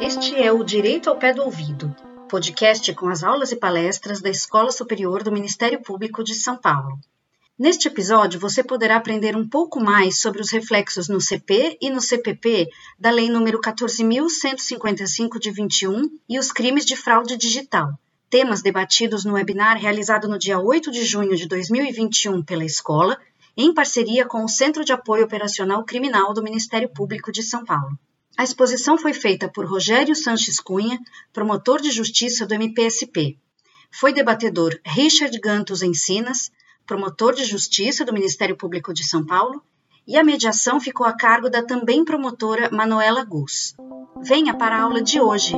Este é o Direito ao Pé do Ouvido, podcast com as aulas e palestras da Escola Superior do Ministério Público de São Paulo. Neste episódio, você poderá aprender um pouco mais sobre os reflexos no CP e no CPP da Lei nº 14.155 de 21 e os crimes de fraude digital, temas debatidos no webinar realizado no dia 8 de junho de 2021 pela escola, em parceria com o Centro de Apoio Operacional Criminal do Ministério Público de São Paulo. A exposição foi feita por Rogério Sanches Cunha, promotor de justiça do MPSP. Foi debatedor Richard Gantos Encinas, promotor de justiça do Ministério Público de São Paulo, e a mediação ficou a cargo da também promotora Manuela Gus. Venha para a aula de hoje.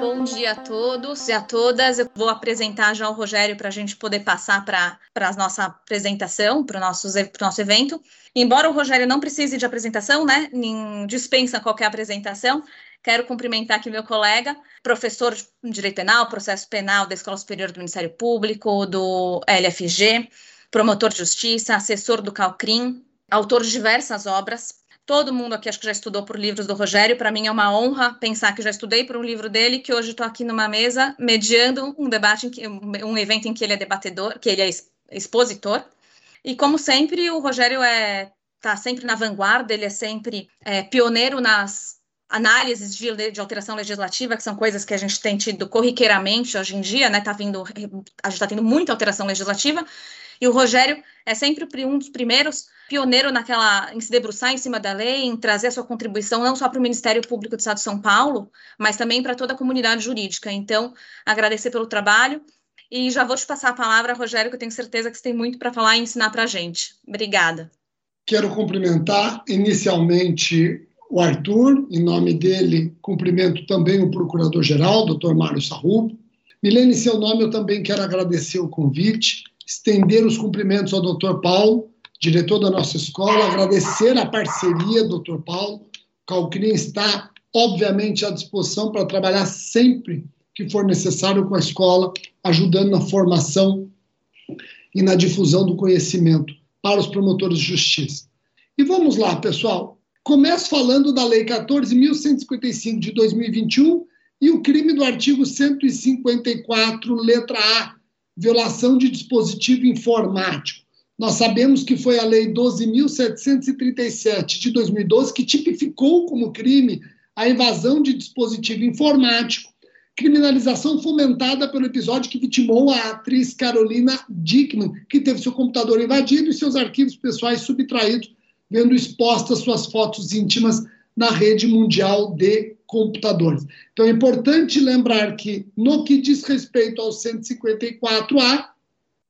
Bom dia a todos e a todas. Eu vou apresentar já o Rogério para a gente poder passar para a nossa apresentação, para o nosso, nosso evento. Embora o Rogério não precise de apresentação, né? Dispensa qualquer apresentação, Quero cumprimentar aqui meu colega, professor de Direito Penal, Processo Penal da Escola Superior do Ministério Público, do LFG, promotor de justiça, assessor do Calcrim, autor de diversas obras. Todo mundo aqui acho que já estudou por livros do Rogério. Para mim é uma honra pensar que já estudei por um livro dele, que hoje estou aqui numa mesa mediando um debate, que, um evento em que ele é debatedor, que ele é expositor. E como sempre, o Rogério é está sempre na vanguarda, ele é sempre é, pioneiro nas análises de, de, alteração legislativa, que são coisas que a gente tem tido corriqueiramente hoje em dia, né? Tá vindo, a gente está tendo muita alteração legislativa, e o Rogério é sempre um dos primeiros pioneiro naquela em se debruçar em cima da lei, em trazer a sua contribuição não só para o Ministério Público do Estado de São Paulo, mas também para toda a comunidade jurídica. Então, agradecer pelo trabalho e já vou te passar a palavra, Rogério, que eu tenho certeza que você tem muito para falar e ensinar para a gente. Obrigada. Quero cumprimentar inicialmente o Arthur, em nome dele, cumprimento também o Procurador-Geral, doutor Mário Sarrubo. Milene, em seu nome, eu também quero agradecer o convite, estender os cumprimentos ao doutor Paulo, diretor da nossa escola, agradecer a parceria, doutor Paulo. Calcrim está, obviamente, à disposição para trabalhar sempre que for necessário com a escola, ajudando na formação e na difusão do conhecimento para os promotores de justiça. E vamos lá, pessoal. Começo falando da Lei 14.155 de 2021 e o crime do artigo 154, letra A, violação de dispositivo informático. Nós sabemos que foi a Lei 12.737 de 2012 que tipificou como crime a invasão de dispositivo informático, criminalização fomentada pelo episódio que vitimou a atriz Carolina Dickman, que teve seu computador invadido e seus arquivos pessoais subtraídos vendo expostas suas fotos íntimas na rede mundial de computadores. Então é importante lembrar que, no que diz respeito ao 154A,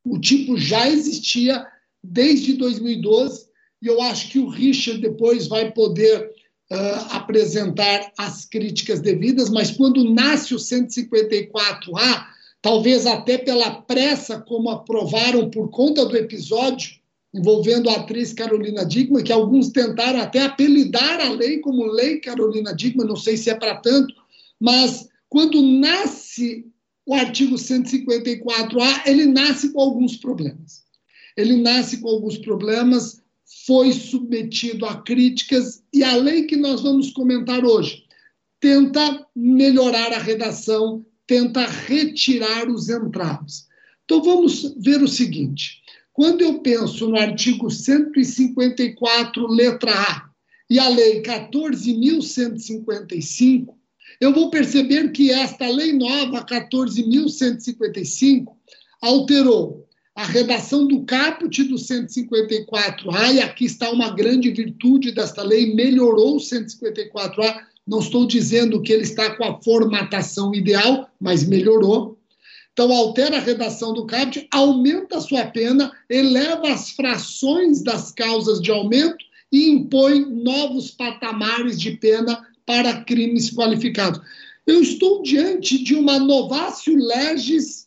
o tipo já existia desde 2012, e eu acho que o Richard depois vai poder uh, apresentar as críticas devidas, mas quando nasce o 154A, talvez até pela pressa como aprovaram por conta do episódio envolvendo a atriz Carolina Dickman, que alguns tentaram até apelidar a lei como Lei Carolina Dickman, não sei se é para tanto, mas quando nasce o artigo 154A, ele nasce com alguns problemas. Ele nasce com alguns problemas, foi submetido a críticas, e a lei que nós vamos comentar hoje tenta melhorar a redação, tenta retirar os entraves. Então vamos ver o seguinte: quando eu penso no artigo 154, letra A, e a lei 14.155, eu vou perceber que esta lei nova, 14.155, alterou a redação do caput do 154A, e aqui está uma grande virtude desta lei, melhorou o 154A. Não estou dizendo que ele está com a formatação ideal, mas melhorou. Então, altera a redação do CAPT, aumenta a sua pena, eleva as frações das causas de aumento e impõe novos patamares de pena para crimes qualificados. Eu estou diante de uma novácio legis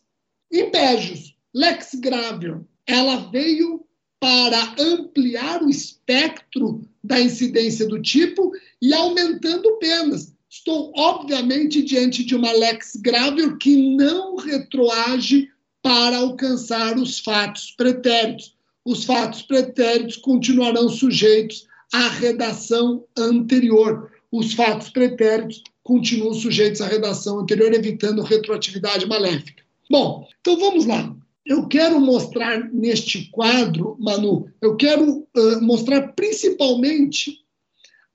impejus, lex gravior. Ela veio para ampliar o espectro da incidência do tipo e aumentando penas. estou, obviamente, diante de uma lex grave que não retroage para alcançar os fatos pretéritos. Os fatos pretéritos continuarão sujeitos à redação anterior. Os fatos pretéritos continuam sujeitos à redação anterior, evitando retroatividade maléfica. Bom, então vamos lá. Eu quero mostrar neste quadro, Manu, eu quero uh, mostrar principalmente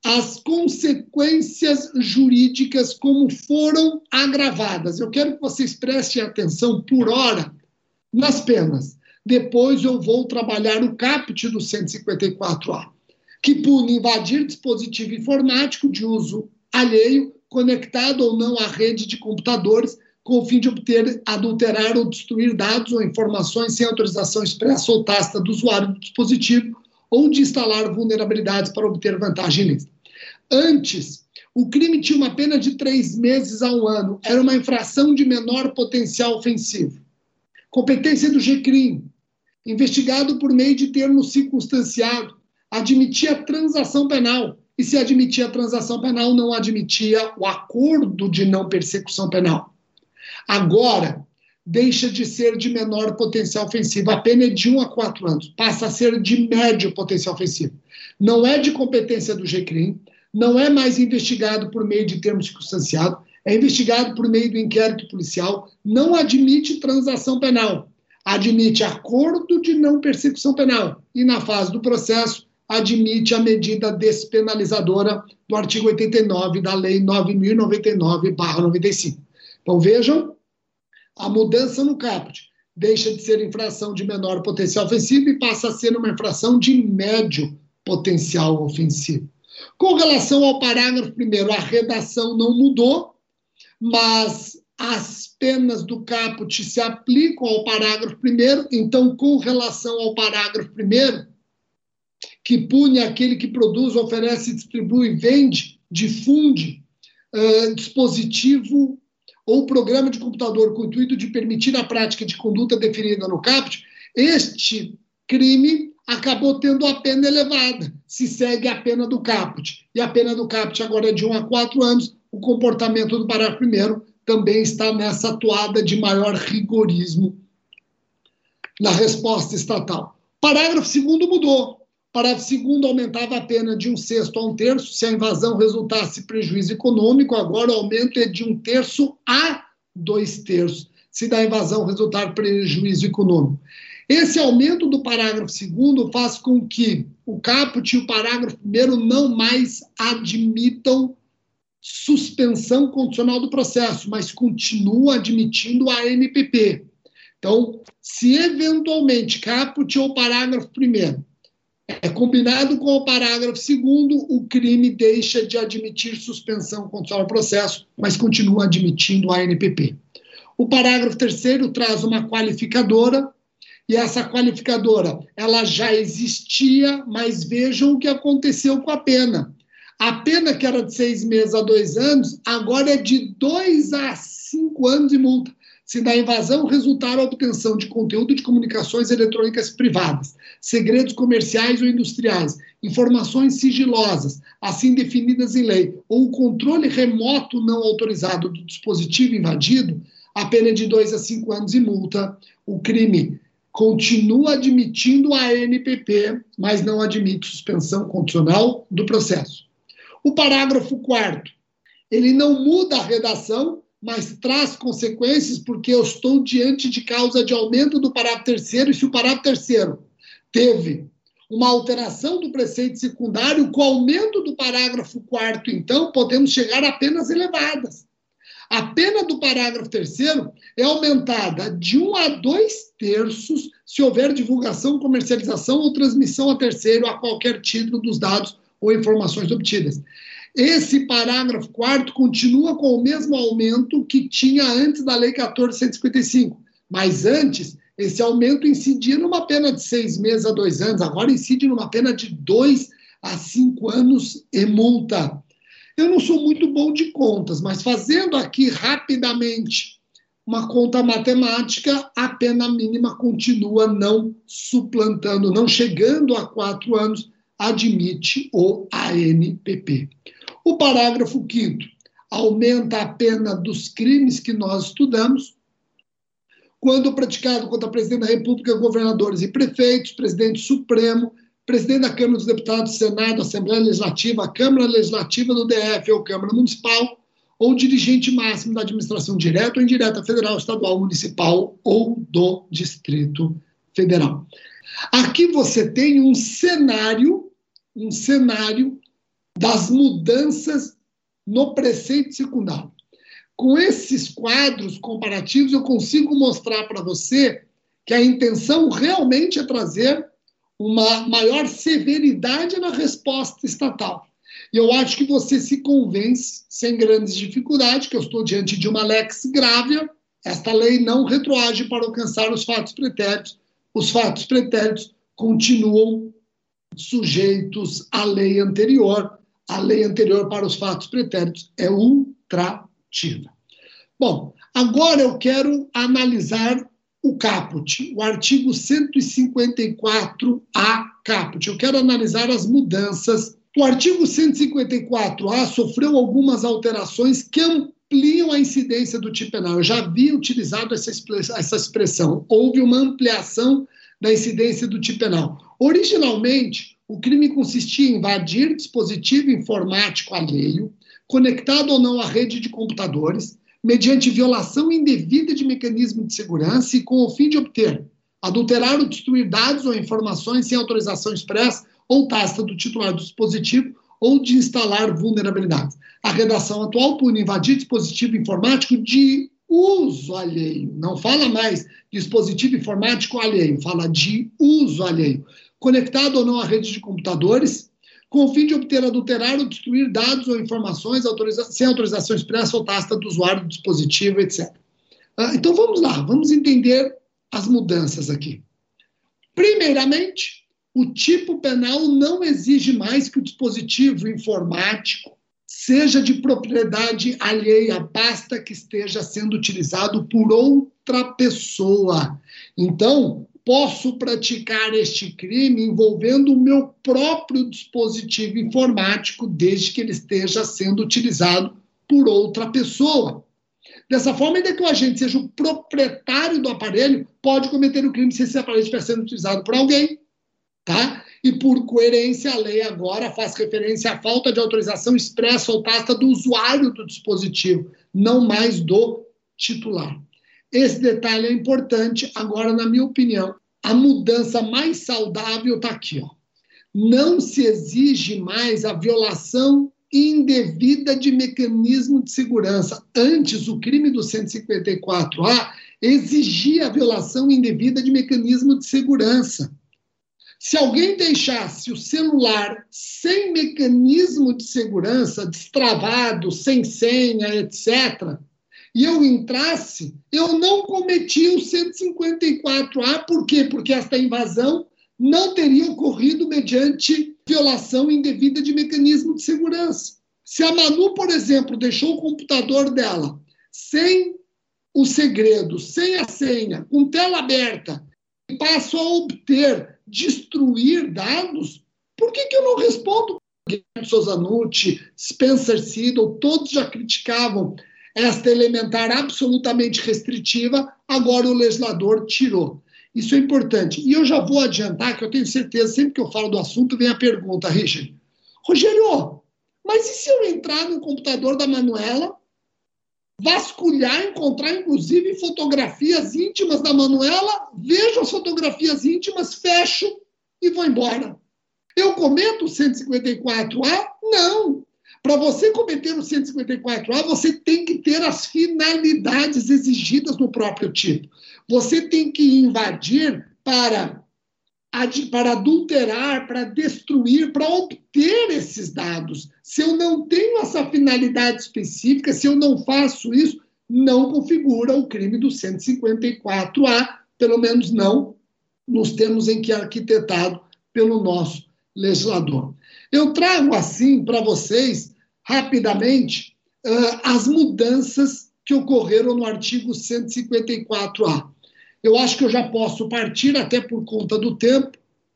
as consequências jurídicas como foram agravadas. Eu quero que vocês prestem atenção por hora nas penas. Depois eu vou trabalhar o caput do 154A, que pune invadir dispositivo informático de uso alheio, conectado ou não à rede de computadores, com o fim de obter, adulterar ou destruir dados ou informações sem autorização expressa ou tácita do usuário do dispositivo ou de instalar vulnerabilidades para obter vantagem ilícita. Antes, o crime tinha uma pena de três meses a um ano. Era uma infração de menor potencial ofensivo. Competência do GCRIM. Investigado por meio de termo circunstanciado. Admitia transação penal. E se admitia transação penal, não admitia o acordo de não persecução penal. Agora, deixa de ser de menor potencial ofensivo. A pena é de 1 a 4 anos. Passa a ser de médio potencial ofensivo. Não é de competência do GCRIM, não é mais investigado por meio de termo circunstanciado, é investigado por meio do inquérito policial, não admite transação penal, admite acordo de não persecução penal e, na fase do processo, admite a medida despenalizadora do artigo 89 da Lei 9.099-95. Então, vejam a mudança no caput. Deixa de ser infração de menor potencial ofensivo e passa a ser uma infração de médio potencial ofensivo. Com relação ao parágrafo primeiro, a redação não mudou, mas as penas do caput se aplicam ao parágrafo primeiro. Então, com relação ao parágrafo primeiro, que pune aquele que produz, oferece, distribui, vende, difunde uh, dispositivo ou programa de computador com o intuito de permitir a prática de conduta definida no caput, este crime acabou tendo a pena elevada, se segue a pena do caput. E a pena do caput agora é de 1 a 4 anos, o comportamento do parágrafo primeiro também está nessa atuada de maior rigorismo na resposta estatal. Parágrafo segundo mudou. Parágrafo segundo aumentava a pena de um sexto a um terço se a invasão resultasse prejuízo econômico, agora o aumento é de um terço a dois terços, se da invasão resultar prejuízo econômico. Esse aumento do parágrafo segundo faz com que o caput e o parágrafo primeiro não mais admitam suspensão condicional do processo, mas continua admitindo a MPP. Então, se eventualmente caput ou parágrafo primeiro é combinado com o parágrafo segundo, o crime deixa de admitir suspensão condicional do processo, mas continua admitindo a NPP. O parágrafo terceiro traz uma qualificadora e essa qualificadora, ela já existia, mas vejam o que aconteceu com a pena. A pena que era de seis meses a dois anos, agora é de dois a cinco anos de multa. Se da invasão resultar a obtenção de conteúdo de comunicações eletrônicas privadas, segredos comerciais ou industriais, informações sigilosas, assim definidas em lei, ou o controle remoto não autorizado do dispositivo invadido, a pena é de dois a cinco anos e multa. O crime continua admitindo a ANPP, mas não admite suspensão condicional do processo. O parágrafo 4 ele não muda a redação, mas traz consequências porque eu estou diante de causa de aumento do parágrafo terceiro e se o parágrafo terceiro teve uma alteração do preceito secundário, com o aumento do parágrafo 4 então, podemos chegar a penas elevadas. A pena do parágrafo terceiro é aumentada de um a dois terços se houver divulgação, comercialização ou transmissão a terceiro a qualquer título dos dados ou informações obtidas. Esse parágrafo quarto continua com o mesmo aumento que tinha antes da Lei 1455, mas antes esse aumento incidia numa pena de seis meses a dois anos, agora incide numa pena de dois a cinco anos e multa. Eu não sou muito bom de contas, mas fazendo aqui rapidamente uma conta matemática, a pena mínima continua não suplantando, não chegando a quatro anos, admite o ANPP. O parágrafo 5 aumenta a pena dos crimes que nós estudamos, quando praticado contra presidente da República, governadores e prefeitos, presidente supremo, presidente da Câmara dos Deputados, Senado, Assembleia Legislativa, Câmara Legislativa do DF ou Câmara Municipal, ou dirigente máximo da administração direta ou indireta federal, estadual, municipal ou do Distrito Federal. Aqui você tem um cenário, um cenário das mudanças no preceito secundário. Com esses quadros comparativos, eu consigo mostrar para você que a intenção realmente é trazer uma maior severidade na resposta estatal. E eu acho que você se convence, sem grandes dificuldades, que eu estou diante de uma lex grávia, esta lei não retroage para alcançar os fatos pretéritos, os fatos pretéritos continuam sujeitos à lei anterior, a lei anterior para os fatos pretéritos é ultrativa. Bom, agora eu quero analisar o caput, o artigo 154A caput. Eu quero analisar as mudanças. O artigo 154A sofreu algumas alterações que ampliam a incidência do tipo penal. Eu já havia utilizado essa, expressão. Houve uma ampliação da incidência do tipo penal. Originalmente, o crime consistia em invadir dispositivo informático alheio, conectado ou não à rede de computadores, mediante violação indevida de mecanismo de segurança e com o fim de obter, adulterar ou destruir dados ou informações sem autorização expressa ou tácita do titular do dispositivo ou de instalar vulnerabilidades. A redação atual pune invadir dispositivo informático de uso alheio. Não fala mais dispositivo informático alheio, fala de uso alheio. Conectado ou não à rede de computadores, com o fim de obter, adulterar ou destruir dados ou informações autoriza sem autorização expressa ou tácita do usuário do dispositivo, etc. Ah, então vamos lá, vamos entender as mudanças aqui. Primeiramente, o tipo penal não exige mais que o dispositivo informático seja de propriedade alheia, basta que esteja sendo utilizado por outra pessoa. Então, posso praticar este crime envolvendo o meu próprio dispositivo informático, desde que ele esteja sendo utilizado por outra pessoa. Dessa forma, ainda que o agente seja o proprietário do aparelho, pode cometer o crime se esse aparelho estiver sendo utilizado por alguém, tá? E por coerência, a lei agora faz referência à falta de autorização expressa ou tácita do usuário do dispositivo, não mais do titular. Esse detalhe é importante. Agora, na minha opinião, a mudança mais saudável está aqui. Ó. Não se exige mais a violação indevida de mecanismo de segurança. Antes, o crime do 154A exigia a violação indevida de mecanismo de segurança. Se alguém deixasse o celular sem mecanismo de segurança, destravado, sem senha, etc., e eu entrasse, eu não cometi o 154A, por quê? Porque esta invasão não teria ocorrido mediante violação indevida de mecanismo de segurança. Se a Manu, por exemplo, deixou o computador dela sem o segredo, sem a senha, com tela aberta, e passo a obter, destruir dados, por que, que eu não respondo? Guilherme Souza Nucci, Spencer Seidel, todos já criticavam esta elementar absolutamente restritiva, agora o legislador tirou. Isso é importante. E eu já vou adiantar que eu tenho certeza, sempre que eu falo do assunto, vem a pergunta, Richard. Rogério, mas e se eu entrar no computador da Manuela, vasculhar, encontrar inclusive fotografias íntimas da Manuela, vejo as fotografias íntimas, fecho e vou embora? Eu cometo o 154A? Não. Para você cometer o 154A, você tem que ter as finalidades exigidas no próprio tipo. Você tem que invadir para, para adulterar, para destruir, para obter esses dados. Se eu não tenho essa finalidade específica, se eu não faço isso, não configura o crime do 154A, pelo menos não nos termos em que é arquitetado pelo nosso legislador. Eu trago assim para vocês rapidamente uh, as mudanças que ocorreram no artigo 154A. Eu acho que eu já posso partir, até por conta do tempo,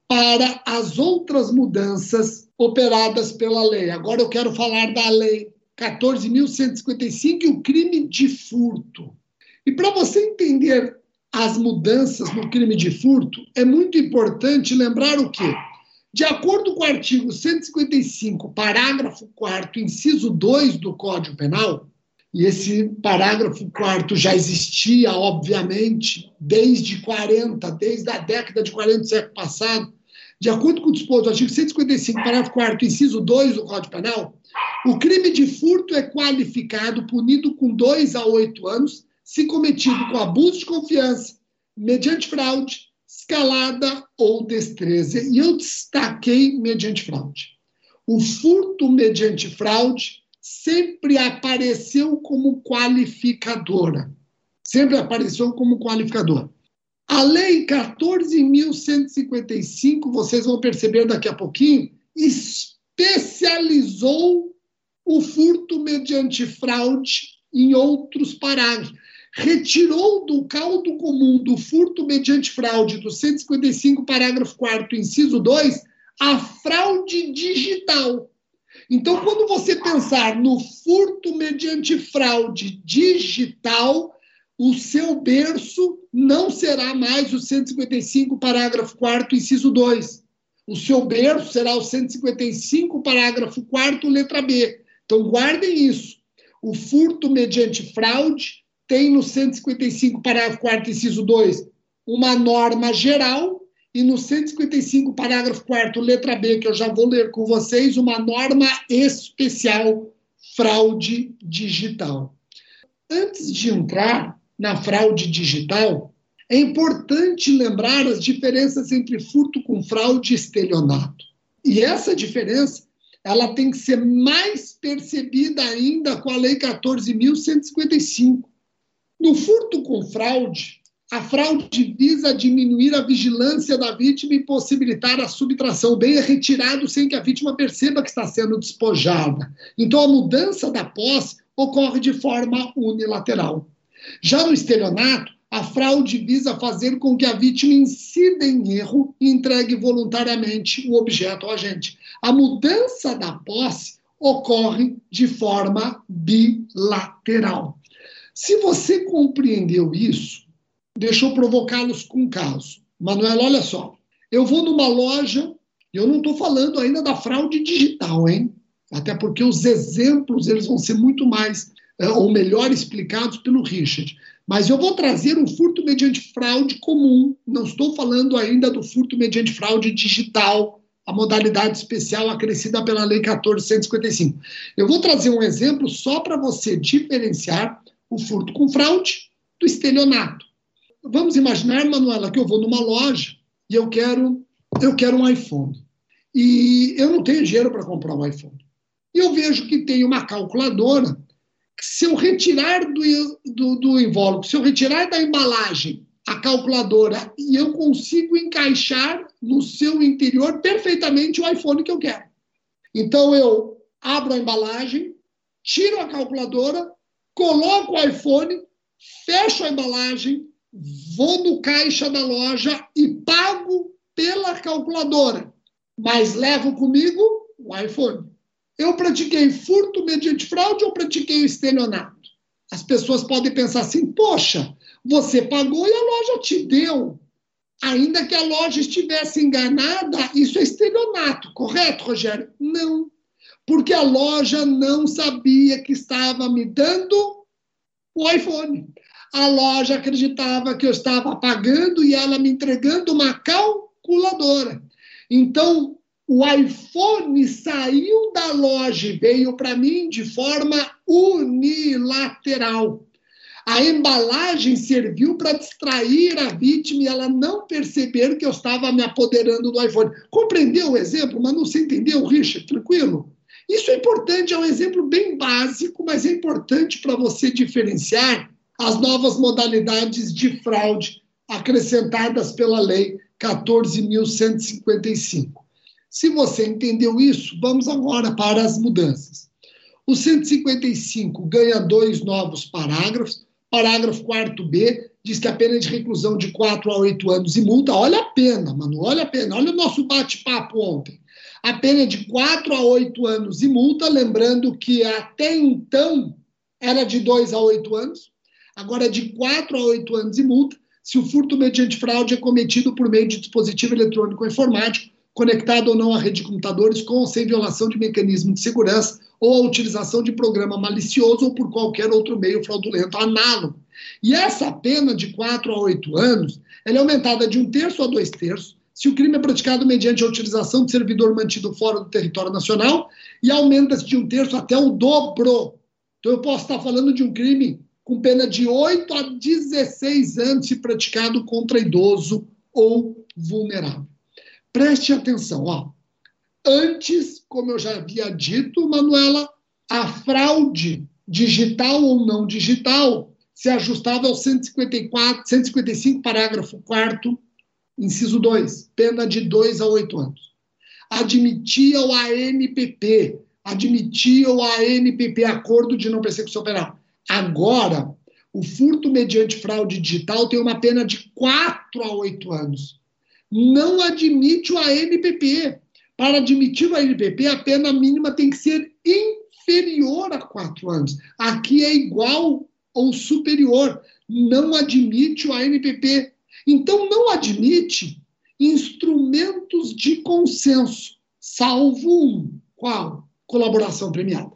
para as outras mudanças operadas pela lei. Agora eu quero falar da lei 14.155 e o crime de furto. E para você entender as mudanças no crime de furto, é muito importante lembrar o quê? De acordo com o artigo 155, parágrafo 4 inciso 2 do Código Penal, e esse parágrafo 4 já existia, obviamente, desde 40, desde a década de 40 do século passado, de acordo com o disposto do artigo 155, parágrafo 4 inciso 2 do Código Penal, o crime de furto é qualificado, punido com 2 a 8 anos, se cometido com abuso de confiança, mediante fraude, escalada ou destreza. E eu destaquei mediante fraude. O furto mediante fraude sempre apareceu como qualificadora. Sempre apareceu como qualificadora. A Lei 14.155, vocês vão perceber daqui a pouquinho, especializou o furto mediante fraude em outros parágrafos retirou do caldo comum do furto mediante fraude do 155, parágrafo 4 inciso 2, a fraude digital. Então, quando você pensar no furto mediante fraude digital, o seu berço não será mais o 155, parágrafo 4 inciso 2. O seu berço será o 155, parágrafo 4 letra B. Então, guardem isso. O furto mediante fraude tem no 155, parágrafo 4 inciso 2, uma norma geral, e no 155, parágrafo 4 letra B, que eu já vou ler com vocês, uma norma especial, fraude digital. Antes de entrar na fraude digital, é importante lembrar as diferenças entre furto com fraude e estelionato. E essa diferença ela tem que ser mais percebida ainda com a Lei 14.155, no furto com fraude, a fraude visa diminuir a vigilância da vítima e possibilitar a subtração. O bem é retirado sem que a vítima perceba que está sendo despojada. Então, a mudança da posse ocorre de forma unilateral. Já no estelionato, a fraude visa fazer com que a vítima incida em erro e entregue voluntariamente o objeto ao agente. A mudança da posse ocorre de forma bilateral. Se você compreendeu isso, deixa eu provocá-los com um caso. Manuela, olha só. Eu vou numa loja, e eu não estou falando ainda da fraude digital, hein? Até porque os exemplos eles vão ser muito mais é, ou melhor explicados pelo Richard. Mas eu vou trazer um furto mediante fraude comum. Não estou falando ainda do furto mediante fraude digital, a modalidade especial acrescida pela Lei 1455. Eu vou trazer um exemplo só para você diferenciar o furto com fraude do estelionato. Vamos imaginar, Manuela, que eu vou numa loja e eu quero, eu quero um iPhone. E eu não tenho dinheiro para comprar um iPhone. E eu vejo que tem uma calculadora que se eu retirar do, do, do invólucro, se eu retirar da embalagem a calculadora e eu consigo encaixar no seu interior perfeitamente o iPhone que eu quero. Então eu abro a embalagem, tiro a calculadora, coloco o iPhone, fecho a embalagem, vou no caixa da loja e pago pela calculadora, mas levo comigo o iPhone. Eu pratiquei furto mediante fraude ou pratiquei estelionato? As pessoas podem pensar assim: poxa, você pagou e a loja te deu. Ainda que a loja estivesse enganada, isso é estelionato, correto, Rogério? Não porque a loja não sabia que estava me dando o iPhone. A loja acreditava que eu estava pagando e ela me entregando uma calculadora. Então, o iPhone saiu da loja e veio para mim de forma unilateral. A embalagem serviu para distrair a vítima e ela não perceber que eu estava me apoderando do iPhone. Compreendeu o exemplo, mas não se entendeu, Richard? Tranquilo? Isso é importante, é um exemplo bem básico, mas é importante para você diferenciar as novas modalidades de fraude acrescentadas pela Lei 14.155. Se você entendeu isso, vamos agora para as mudanças. O 155 ganha dois novos parágrafos. Parágrafo 4b diz que a pena de reclusão de 4 a 8 anos e multa. Olha a pena, mano, olha a pena. Olha o nosso bate-papo ontem. A pena é de 4 a 8 anos e multa, lembrando que até então era de 2 a 8 anos, agora é de 4 a 8 anos e multa, se o furto mediante fraude é cometido por meio de dispositivo eletrônico ou informático, conectado ou não à rede de computadores, com ou sem violação de mecanismo de segurança, ou a utilização de programa malicioso ou por qualquer outro meio fraudulento análogo. E essa pena de 4 a 8 anos, ela é aumentada de um terço a dois terços, se o crime é praticado mediante a utilização de servidor mantido fora do território nacional, e aumenta-se de um terço até o dobro. Então, eu posso estar falando de um crime com pena de 8 a 16 anos se praticado contra idoso ou vulnerável. Preste atenção, ó. Antes, como eu já havia dito, Manuela, a fraude digital ou não digital se ajustava ao 154, 155, parágrafo 4 inciso 2, pena de 2 a 8 anos. Admitia o ANPP, admitia o ANPP, Acordo de Não Persecução Penal. Agora, o furto mediante fraude digital tem uma pena de 4 a 8 anos. Não admite o ANPP. Para admitir o ANPP, a pena mínima tem que ser inferior a 4 anos. Aqui é igual ou superior. Não admite o ANPP. Então, não admite instrumentos de consenso, salvo um. Qual? Colaboração premiada.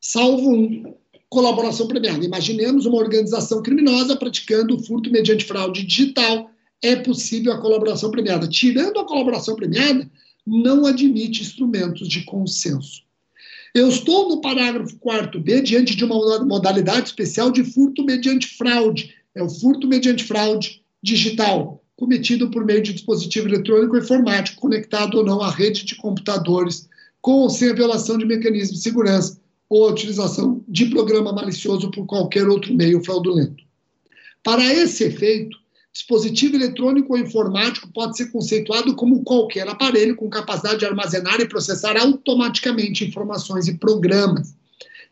Salvo um. Colaboração premiada. Imaginemos uma organização criminosa praticando furto mediante fraude digital. É possível a colaboração premiada. Tirando a colaboração premiada, não admite instrumentos de consenso. Eu estou no parágrafo 4b diante de uma modalidade especial de furto mediante fraude. É o furto mediante fraude digital, cometido por meio de dispositivo eletrônico ou informático, conectado ou não à rede de computadores, com ou sem a violação de mecanismo de segurança ou a utilização de programa malicioso por qualquer outro meio fraudulento. Para esse efeito, dispositivo eletrônico ou informático pode ser conceituado como qualquer aparelho com capacidade de armazenar e processar automaticamente informações e programas.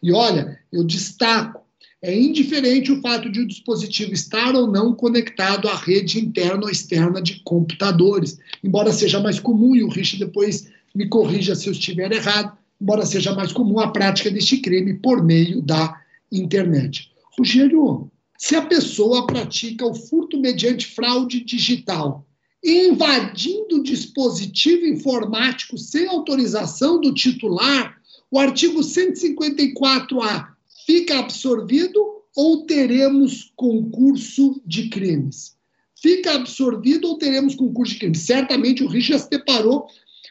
E olha, eu destaco, é indiferente o fato de o dispositivo estar ou não conectado à rede interna ou externa de computadores, embora seja mais comum, e o Rich depois me corrija se eu estiver errado, embora seja mais comum a prática deste crime por meio da internet. Rogério, se a pessoa pratica o furto mediante fraude digital, invadindo o dispositivo informático sem autorização do titular, o artigo 154A fica absorvido ou teremos concurso de crimes? Fica absorvido ou teremos concurso de crimes? Certamente o Richard se deparou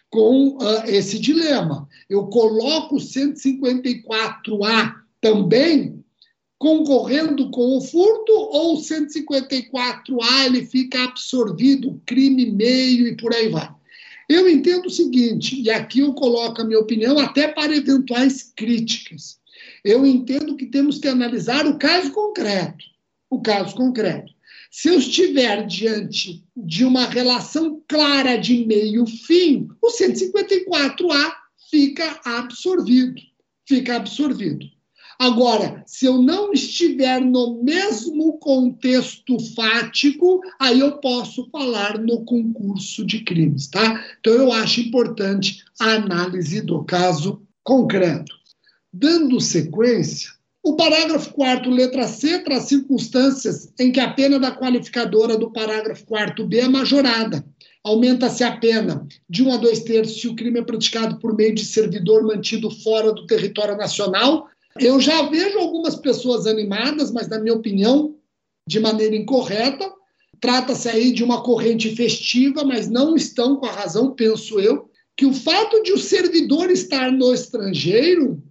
com uh, esse dilema. Eu coloco o 154A também concorrendo com o furto ou 154A ele fica absorvido, crime meio e por aí vai. Eu entendo o seguinte, e aqui eu coloco a minha opinião até para eventuais críticas. Eu entendo que temos que analisar o caso concreto. O caso concreto. Se eu estiver diante de uma relação clara de meio-fim, o 154A fica absorvido. Fica absorvido. Agora, se eu não estiver no mesmo contexto fático, aí eu posso falar no concurso de crimes, tá? Então eu acho importante a análise do caso concreto. Dando sequência, o parágrafo 4, letra C, traz circunstâncias em que a pena da qualificadora do parágrafo 4b é majorada. Aumenta-se a pena de 1 a 2 terços se o crime é praticado por meio de servidor mantido fora do território nacional eu já vejo algumas pessoas animadas, mas, na minha opinião, de maneira incorreta. Trata-se aí de uma corrente festiva, mas não estão com a razão, penso eu, que o fato de o servidor estar no estrangeiro,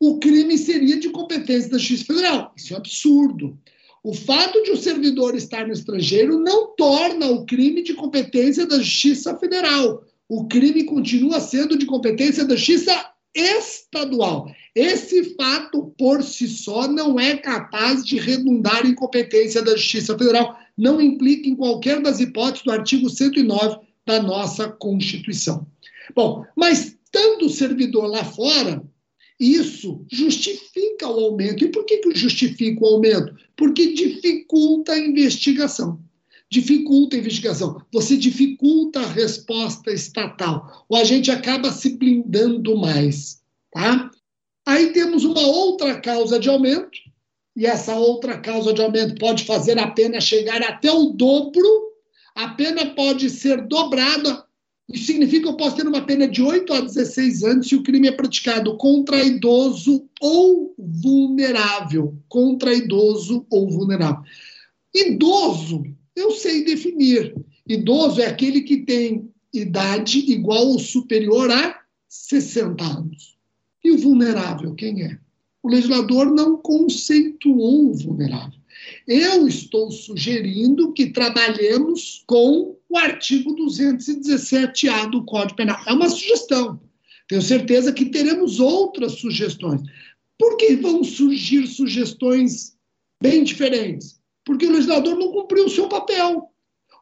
o crime seria de competência da Justiça Federal. Isso é um absurdo. O fato de o servidor estar no estrangeiro não torna o crime de competência da Justiça Federal. O crime continua sendo de competência da Justiça estadual. Esse fato por si só não é capaz de redundar em competência da Justiça Federal, não implica em qualquer das hipóteses do artigo 109 da nossa Constituição. Bom, mas estando o servidor lá fora, isso justifica o aumento. E por que, que justifica o aumento? Porque dificulta a investigação. dificulta a investigação, você dificulta a resposta estatal. O agente acaba se blindando mais. Tá? Aí temos uma outra causa de aumento, e essa outra causa de aumento pode fazer a pena chegar até o dobro, a pena pode ser dobrada. Isso significa que eu posso ter uma pena de 8 a 16 anos se o crime é praticado contra idoso ou vulnerável. Contra idoso ou vulnerável. Idoso eu sei definir. Idoso é aquele que tem idade igual ou superior a 60 anos. E o vulnerável, quem é? O legislador não conceituou o vulnerável. Eu estou sugerindo que trabalhemos com o artigo 217-A do Código Penal. É uma sugestão. Tenho certeza que teremos outras sugestões. Por que vão surgir sugestões bem diferentes? porque o legislador não cumpriu o seu papel.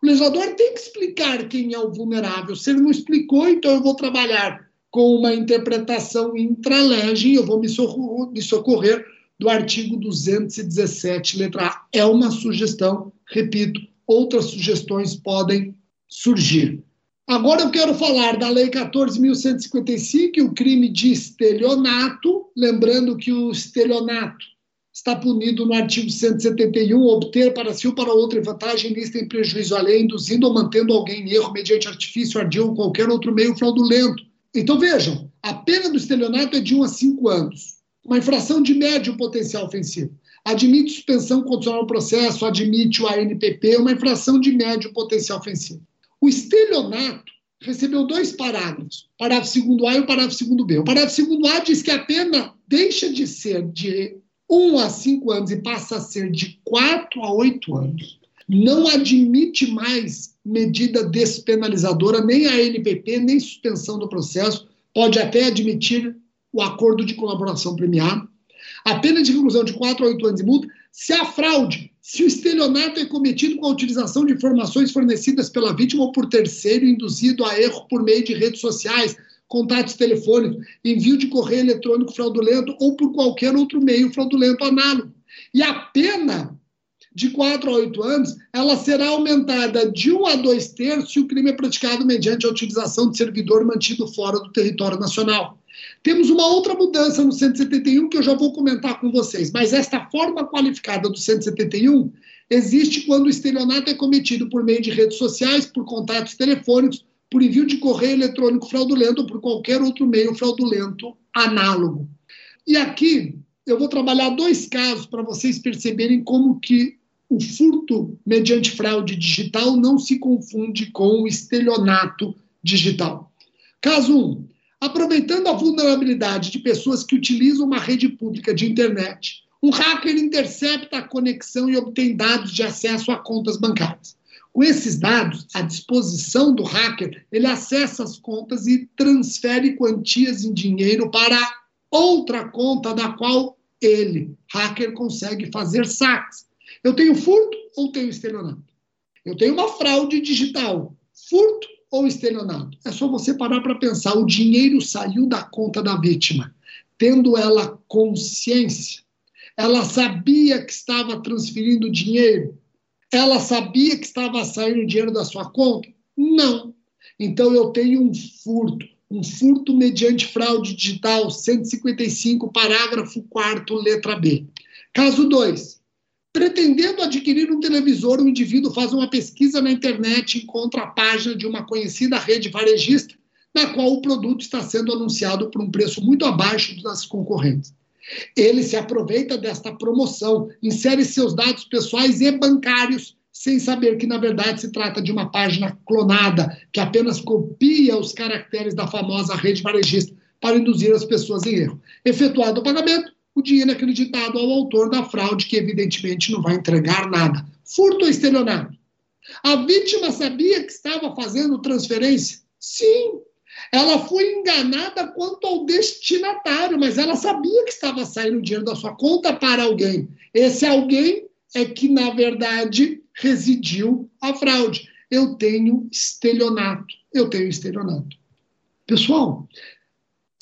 O legislador tem que explicar quem é o vulnerável. Se ele não explicou, então eu vou trabalhar com uma interpretação intralege e eu vou me me socorrer do artigo 217, letra A. É uma sugestão, repito, outras sugestões podem surgir. Agora eu quero falar da Lei 14.155, o crime de estelionato, lembrando que o estelionato está punido no artigo 171, obter para si ou para outra vantagem lista em prejuízo à lei, induzindo ou mantendo alguém em erro mediante artifício, ardil ou qualquer outro meio fraudulento. Então vejam, a pena do estelionato é de 1 a 5 anos. Uma infração de médio potencial ofensivo. Admite suspensão condicional do processo, admite o ANPP, uma infração de médio potencial ofensivo. O estelionato recebeu dois parágrafos, parágrafo 2 A e o parágrafo 2 B. O parágrafo 2 A diz que a pena deixa de ser de 1 a 5 anos e passa a ser de 4 a 8 anos, não admite mais medida despenalizadora, nem a nem suspensão do processo, pode até admitir o acordo de colaboração premiado. A pena de reclusão de 4 a 8 anos de multa, se a fraude, se o estelionato é cometido com a utilização de informações fornecidas pela vítima ou por terceiro, induzido a erro por meio de redes sociais, contatos telefônicos, envio de correio eletrônico fraudulento ou por qualquer outro meio fraudulento análogo. E a pena de 4 a 8 anos, ela será aumentada de 1 a 2 terços se o crime é praticado mediante a utilização de servidor mantido fora do território nacional. Temos uma outra mudança no 171 que eu já vou comentar com vocês, mas esta forma qualificada do 171 existe quando o estelionato é cometido por meio de redes sociais, por contatos telefônicos por envio de correio eletrônico fraudulento ou por qualquer outro meio fraudulento análogo. E aqui eu vou trabalhar dois casos para vocês perceberem como que o furto mediante fraude digital não se confunde com o estelionato digital. Caso 1. Um, aproveitando a vulnerabilidade de pessoas que utilizam uma rede pública de internet, um hacker intercepta a conexão e obtém dados de acesso a contas bancárias. Com esses dados à disposição do hacker, ele acessa as contas e transfere quantias em dinheiro para outra conta da qual ele, hacker, consegue fazer saques. Eu tenho furto ou tenho estelionato? Eu tenho uma fraude digital. Furto ou estelionato? É só você parar para pensar. O dinheiro saiu da conta da vítima, tendo ela consciência. Ela sabia que estava transferindo dinheiro ela sabia que estava saindo dinheiro da sua conta? Não. Então eu tenho um furto, um furto mediante fraude digital, 155, parágrafo 4, letra B. Caso 2. Pretendendo adquirir um televisor, o indivíduo faz uma pesquisa na internet e encontra a página de uma conhecida rede varejista, na qual o produto está sendo anunciado por um preço muito abaixo das concorrentes. Ele se aproveita desta promoção, insere seus dados pessoais e bancários, sem saber que, na verdade, se trata de uma página clonada, que apenas copia os caracteres da famosa rede varejista para induzir as pessoas em erro. Efetuado o pagamento, o dinheiro é acreditado ao autor da fraude, que evidentemente não vai entregar nada. Furto ou estelionato? A vítima sabia que estava fazendo transferência? Sim, ela foi enganada quanto ao destinatário, mas ela sabia que estava saindo dinheiro da sua conta para alguém. Esse alguém é que, na verdade, residiu a fraude. Eu tenho estelionato. Eu tenho estelionato. Pessoal,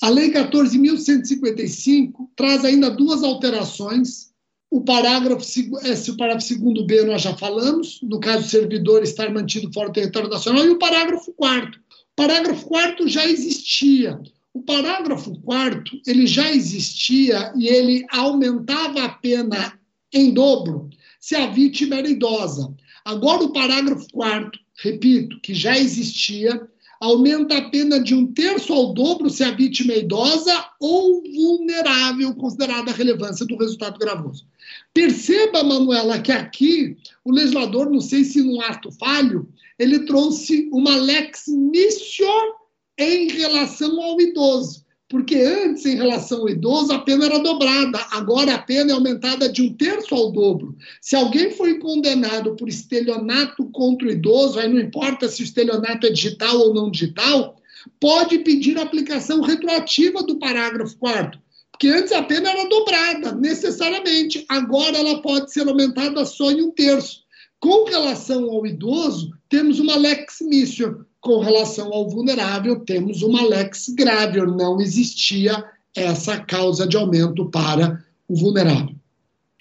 a Lei 14.155 traz ainda duas alterações. o parágrafo, esse, o parágrafo segundo B nós já falamos, no caso, o servidor estar mantido fora do território nacional, e o parágrafo quarto. O parágrafo quarto já existia. O parágrafo quarto ele já existia e ele aumentava a pena em dobro se a vítima era idosa. Agora, o parágrafo quarto, repito, que já existia, aumenta a pena de um terço ao dobro se a vítima é idosa ou vulnerável, considerada a relevância do resultado gravoso. Perceba, Manuela, que aqui o legislador, não sei se num ato falho, ele trouxe uma lex mission em relação ao idoso. Porque antes, em relação ao idoso, a pena era dobrada, agora a pena é aumentada de um terço ao dobro. Se alguém foi condenado por estelionato contra o idoso, aí não importa se o estelionato é digital ou não digital, pode pedir a aplicação retroativa do parágrafo 4 porque antes a pena era dobrada, necessariamente. Agora ela pode ser aumentada só em um terço. Com relação ao idoso, temos uma lex mission, com relação ao vulnerável, temos uma lex gravior, não existia essa causa de aumento para o vulnerável.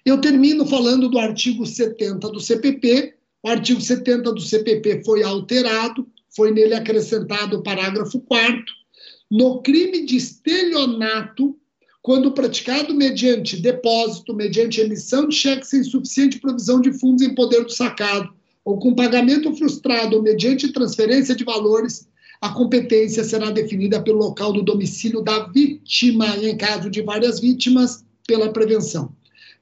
Eu termino falando do artigo 70 do CPP. O artigo 70 do CPP foi alterado, foi nele acrescentado o parágrafo 4 no crime de estelionato, quando praticado mediante depósito, mediante emissão de cheque sem suficiente provisão de fundos em poder do sacado, ou com pagamento frustrado mediante transferência de valores, a competência será definida pelo local do domicílio da vítima, e em caso de várias vítimas, pela prevenção.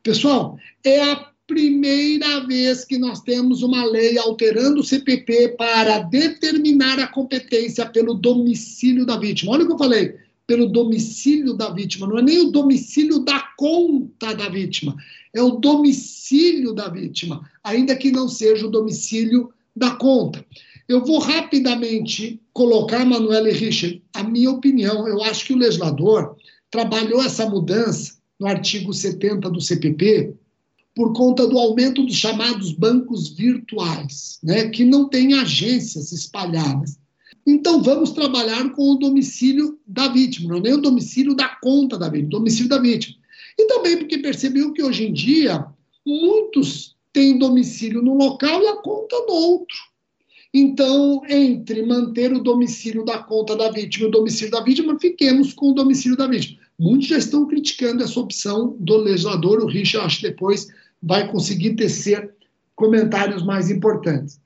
Pessoal, é a primeira vez que nós temos uma lei alterando o CPP para determinar a competência pelo domicílio da vítima. Olha o que eu falei, pelo domicílio da vítima, não é nem o domicílio da conta da vítima, é o domicílio da vítima, ainda que não seja o domicílio da conta. Eu vou rapidamente colocar, Manuela e Richard, a minha opinião. Eu acho que o legislador trabalhou essa mudança no artigo 70 do CPP por conta do aumento dos chamados bancos virtuais, né, que não têm agências espalhadas. Então, vamos trabalhar com o domicílio da vítima, não é nem o domicílio da conta da vítima, o domicílio da vítima. E também porque percebeu que hoje em dia muitos têm domicílio no local e a conta no outro. Então, entre manter o domicílio da conta da vítima e o domicílio da vítima, fiquemos com o domicílio da vítima. Muitos já estão criticando essa opção do legislador, o Richard, acho que depois vai conseguir tecer comentários mais importantes.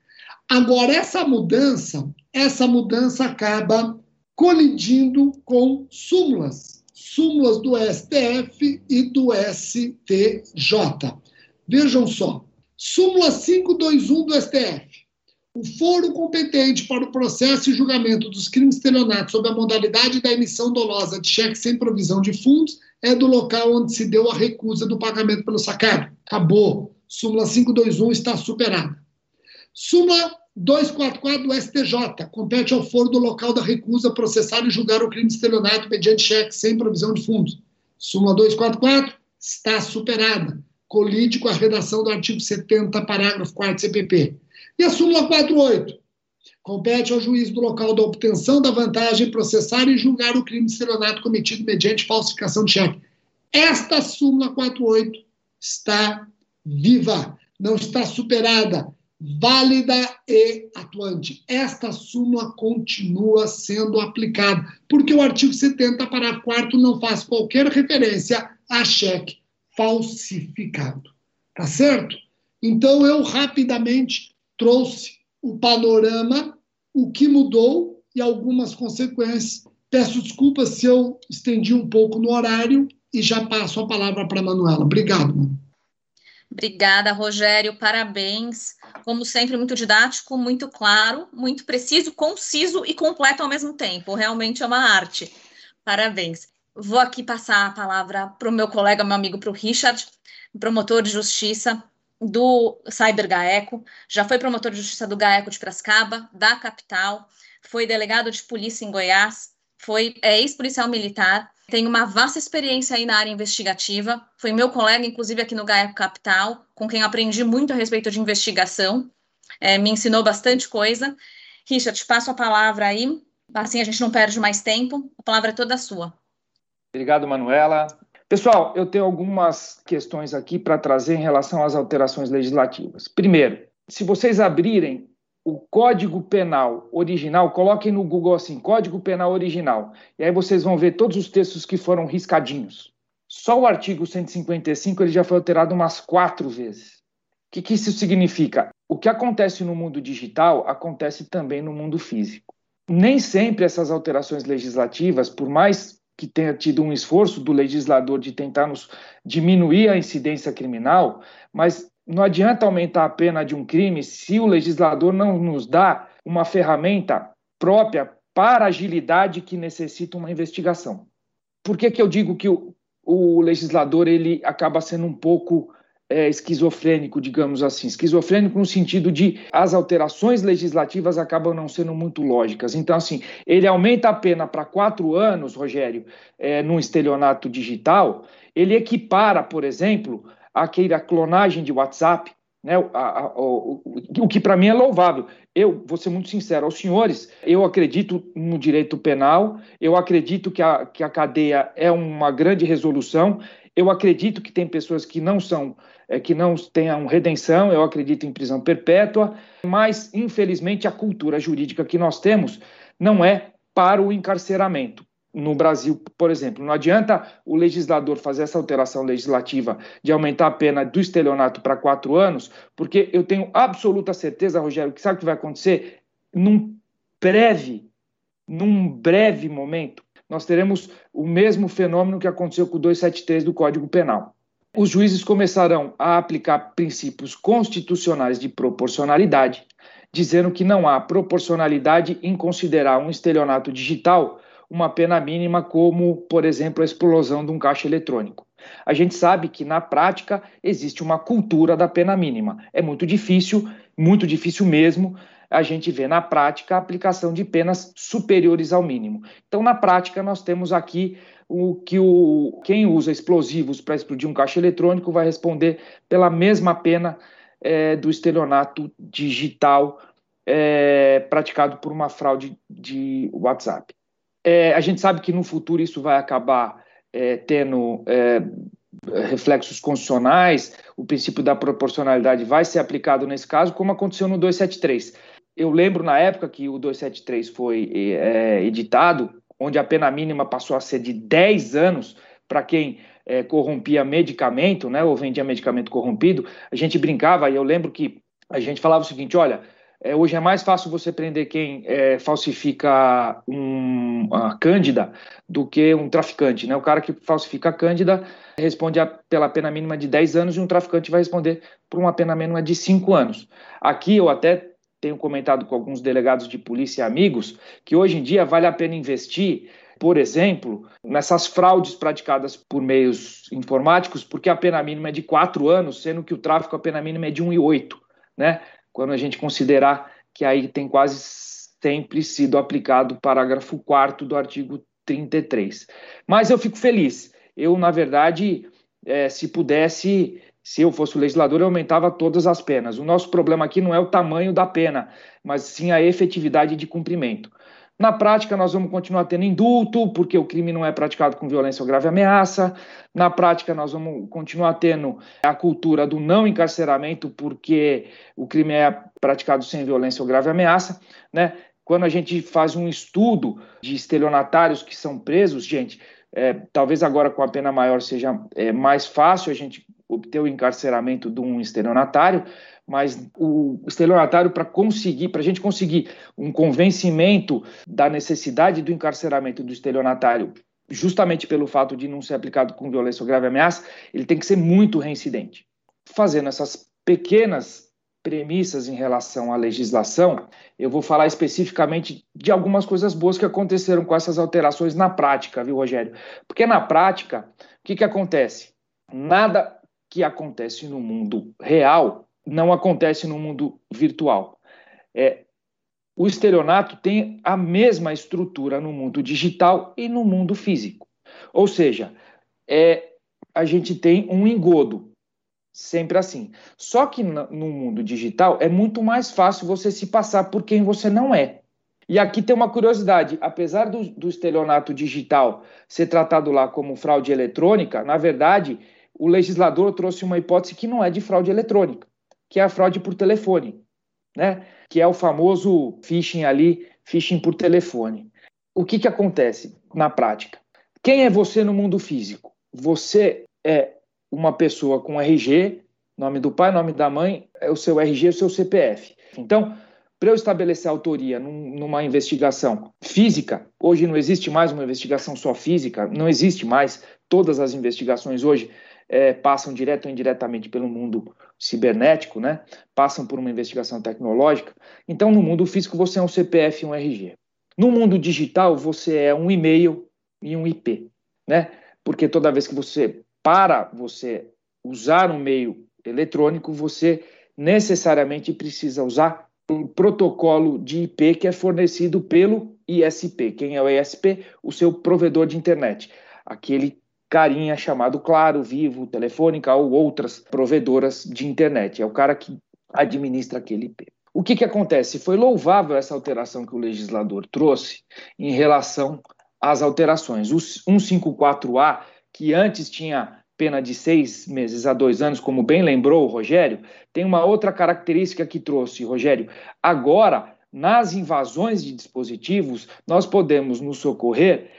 Agora, essa mudança, essa mudança acaba colidindo com súmulas, súmulas do STF e do STJ. Vejam só, súmula 521 do STF. O foro competente para o processo e julgamento dos crimes estelionatos sob a modalidade da emissão dolosa de cheque sem provisão de fundos é do local onde se deu a recusa do pagamento pelo sacado. Acabou. Súmula 521 está superada. Súmula 244 do STJ. Compete ao foro do local da recusa processar e julgar o crime de estelionato mediante cheque sem provisão de fundos. Súmula 244 está superada. Colide com a redação do artigo 70, parágrafo 4 CPP. E a súmula 48? Compete ao juiz do local da obtenção da vantagem processar e julgar o crime de estelionato cometido mediante falsificação de cheque. Esta súmula 48 está viva, não está superada válida e atuante. Esta súmula continua sendo aplicada, porque o artigo 70, parágrafo 4 não faz qualquer referência a cheque falsificado. Tá certo? Então eu rapidamente trouxe o panorama, o que mudou e algumas consequências. Peço desculpas se eu estendi um pouco no horário e já passo a palavra para a Manuela. Obrigado. Mano. Obrigada, Rogério. Parabéns. Como sempre, muito didático, muito claro, muito preciso, conciso e completo ao mesmo tempo. Realmente é uma arte. Parabéns. Vou aqui passar a palavra para o meu colega, meu amigo, para o Richard, promotor de justiça do Cyber GAECO. Já foi promotor de justiça do GAECO de Prascaba, da capital. Foi delegado de polícia em Goiás. Foi é, ex-policial militar tem uma vasta experiência aí na área investigativa. Foi meu colega, inclusive, aqui no GAECO Capital, com quem aprendi muito a respeito de investigação. É, me ensinou bastante coisa. Richard, te passo a palavra aí. Assim a gente não perde mais tempo. A palavra é toda sua. Obrigado, Manuela. Pessoal, eu tenho algumas questões aqui para trazer em relação às alterações legislativas. Primeiro, se vocês abrirem o Código Penal original, coloquem no Google assim, Código Penal original, e aí vocês vão ver todos os textos que foram riscadinhos. Só o artigo 155 ele já foi alterado umas quatro vezes. O que, que isso significa? O que acontece no mundo digital acontece também no mundo físico. Nem sempre essas alterações legislativas, por mais que tenha tido um esforço do legislador de tentar nos diminuir a incidência criminal, mas não adianta aumentar a pena de um crime se o legislador não nos dá uma ferramenta própria para a agilidade que necessita uma investigação. Por que, que eu digo que o, o legislador ele acaba sendo um pouco é, esquizofrênico, digamos assim. Esquizofrênico no sentido de as alterações legislativas acabam não sendo muito lógicas. Então, assim, ele aumenta a pena para quatro anos, Rogério, é, no estelionato digital, ele equipara, por exemplo, aquela clonagem de WhatsApp, né, a, a, o, o, que para mim é louvável. Eu vou ser muito sincero aos senhores, eu acredito no direito penal, eu acredito que a, que a cadeia é uma grande resolução, eu acredito que tem pessoas que não são, é, que não tenham redenção, eu acredito em prisão perpétua, mas infelizmente a cultura jurídica que nós temos não é para o encarceramento. No Brasil, por exemplo, não adianta o legislador fazer essa alteração legislativa de aumentar a pena do estelionato para quatro anos, porque eu tenho absoluta certeza, Rogério, que sabe o que vai acontecer? Num breve, num breve momento, nós teremos o mesmo fenômeno que aconteceu com o 273 do Código Penal. Os juízes começarão a aplicar princípios constitucionais de proporcionalidade, dizendo que não há proporcionalidade em considerar um estelionato digital uma pena mínima, como, por exemplo, a explosão de um caixa eletrônico. A gente sabe que, na prática, existe uma cultura da pena mínima. É muito difícil, muito difícil mesmo, a gente vê na prática a aplicação de penas superiores ao mínimo. Então, na prática, nós temos aqui o que o, quem usa explosivos para explodir um caixa eletrônico vai responder pela mesma pena é, do estelionato digital é, praticado por uma fraude de WhatsApp. É, a gente sabe que no futuro isso vai acabar é, tendo é, reflexos constitucionais, o princípio da proporcionalidade vai ser aplicado nesse caso, como aconteceu no 273 eu lembro na época que o 273 foi é, editado, onde a pena mínima passou a ser de 10 anos para quem é, corrompia medicamento, né, ou vendia medicamento corrompido, a gente brincava, e eu lembro que a gente falava o seguinte: olha, é, hoje é mais fácil você prender quem é, falsifica um, cândida do que um traficante. Né? O cara que falsifica a cândida responde a, pela pena mínima de 10 anos e um traficante vai responder por uma pena mínima de 5 anos. Aqui eu até tenho comentado com alguns delegados de polícia e amigos que hoje em dia vale a pena investir, por exemplo, nessas fraudes praticadas por meios informáticos, porque a pena mínima é de quatro anos, sendo que o tráfico a pena mínima é de um e oito, né? Quando a gente considerar que aí tem quase sempre sido aplicado o parágrafo 4 do artigo 33. Mas eu fico feliz. Eu, na verdade, é, se pudesse se eu fosse o legislador, eu aumentava todas as penas. O nosso problema aqui não é o tamanho da pena, mas sim a efetividade de cumprimento. Na prática, nós vamos continuar tendo indulto, porque o crime não é praticado com violência ou grave ameaça. Na prática, nós vamos continuar tendo a cultura do não encarceramento, porque o crime é praticado sem violência ou grave ameaça. Né? Quando a gente faz um estudo de estelionatários que são presos, gente, é, talvez agora com a pena maior seja é, mais fácil a gente obter o encarceramento de um estelionatário, mas o estelionatário, para conseguir, para a gente conseguir um convencimento da necessidade do encarceramento do estelionatário, justamente pelo fato de não ser aplicado com violência ou grave ameaça, ele tem que ser muito reincidente. Fazendo essas pequenas premissas em relação à legislação, eu vou falar especificamente de algumas coisas boas que aconteceram com essas alterações na prática, viu, Rogério? Porque na prática, o que, que acontece? Nada que acontece no mundo real não acontece no mundo virtual. É, o estelionato tem a mesma estrutura no mundo digital e no mundo físico. Ou seja, é, a gente tem um engodo, sempre assim. Só que no mundo digital é muito mais fácil você se passar por quem você não é. E aqui tem uma curiosidade: apesar do, do estelionato digital ser tratado lá como fraude eletrônica, na verdade, o legislador trouxe uma hipótese que não é de fraude eletrônica, que é a fraude por telefone, né? que é o famoso phishing ali, phishing por telefone. O que, que acontece na prática? Quem é você no mundo físico? Você é uma pessoa com RG, nome do pai, nome da mãe, é o seu RG, o seu CPF. Então, para eu estabelecer autoria num, numa investigação física, hoje não existe mais uma investigação só física, não existe mais. Todas as investigações hoje é, passam direto ou indiretamente pelo mundo cibernético, né? Passam por uma investigação tecnológica. Então, no mundo físico, você é um CPF e um RG. No mundo digital, você é um e-mail e um IP, né? Porque toda vez que você para você usar um meio eletrônico, você necessariamente precisa usar um protocolo de IP que é fornecido pelo ISP. Quem é o ISP? O seu provedor de internet. Aquele carinha chamado Claro, Vivo, Telefônica ou outras provedoras de internet. É o cara que administra aquele IP. O que, que acontece? Foi louvável essa alteração que o legislador trouxe em relação às alterações. O 154A, que antes tinha pena de seis meses a dois anos, como bem lembrou o Rogério, tem uma outra característica que trouxe, Rogério. Agora, nas invasões de dispositivos, nós podemos nos socorrer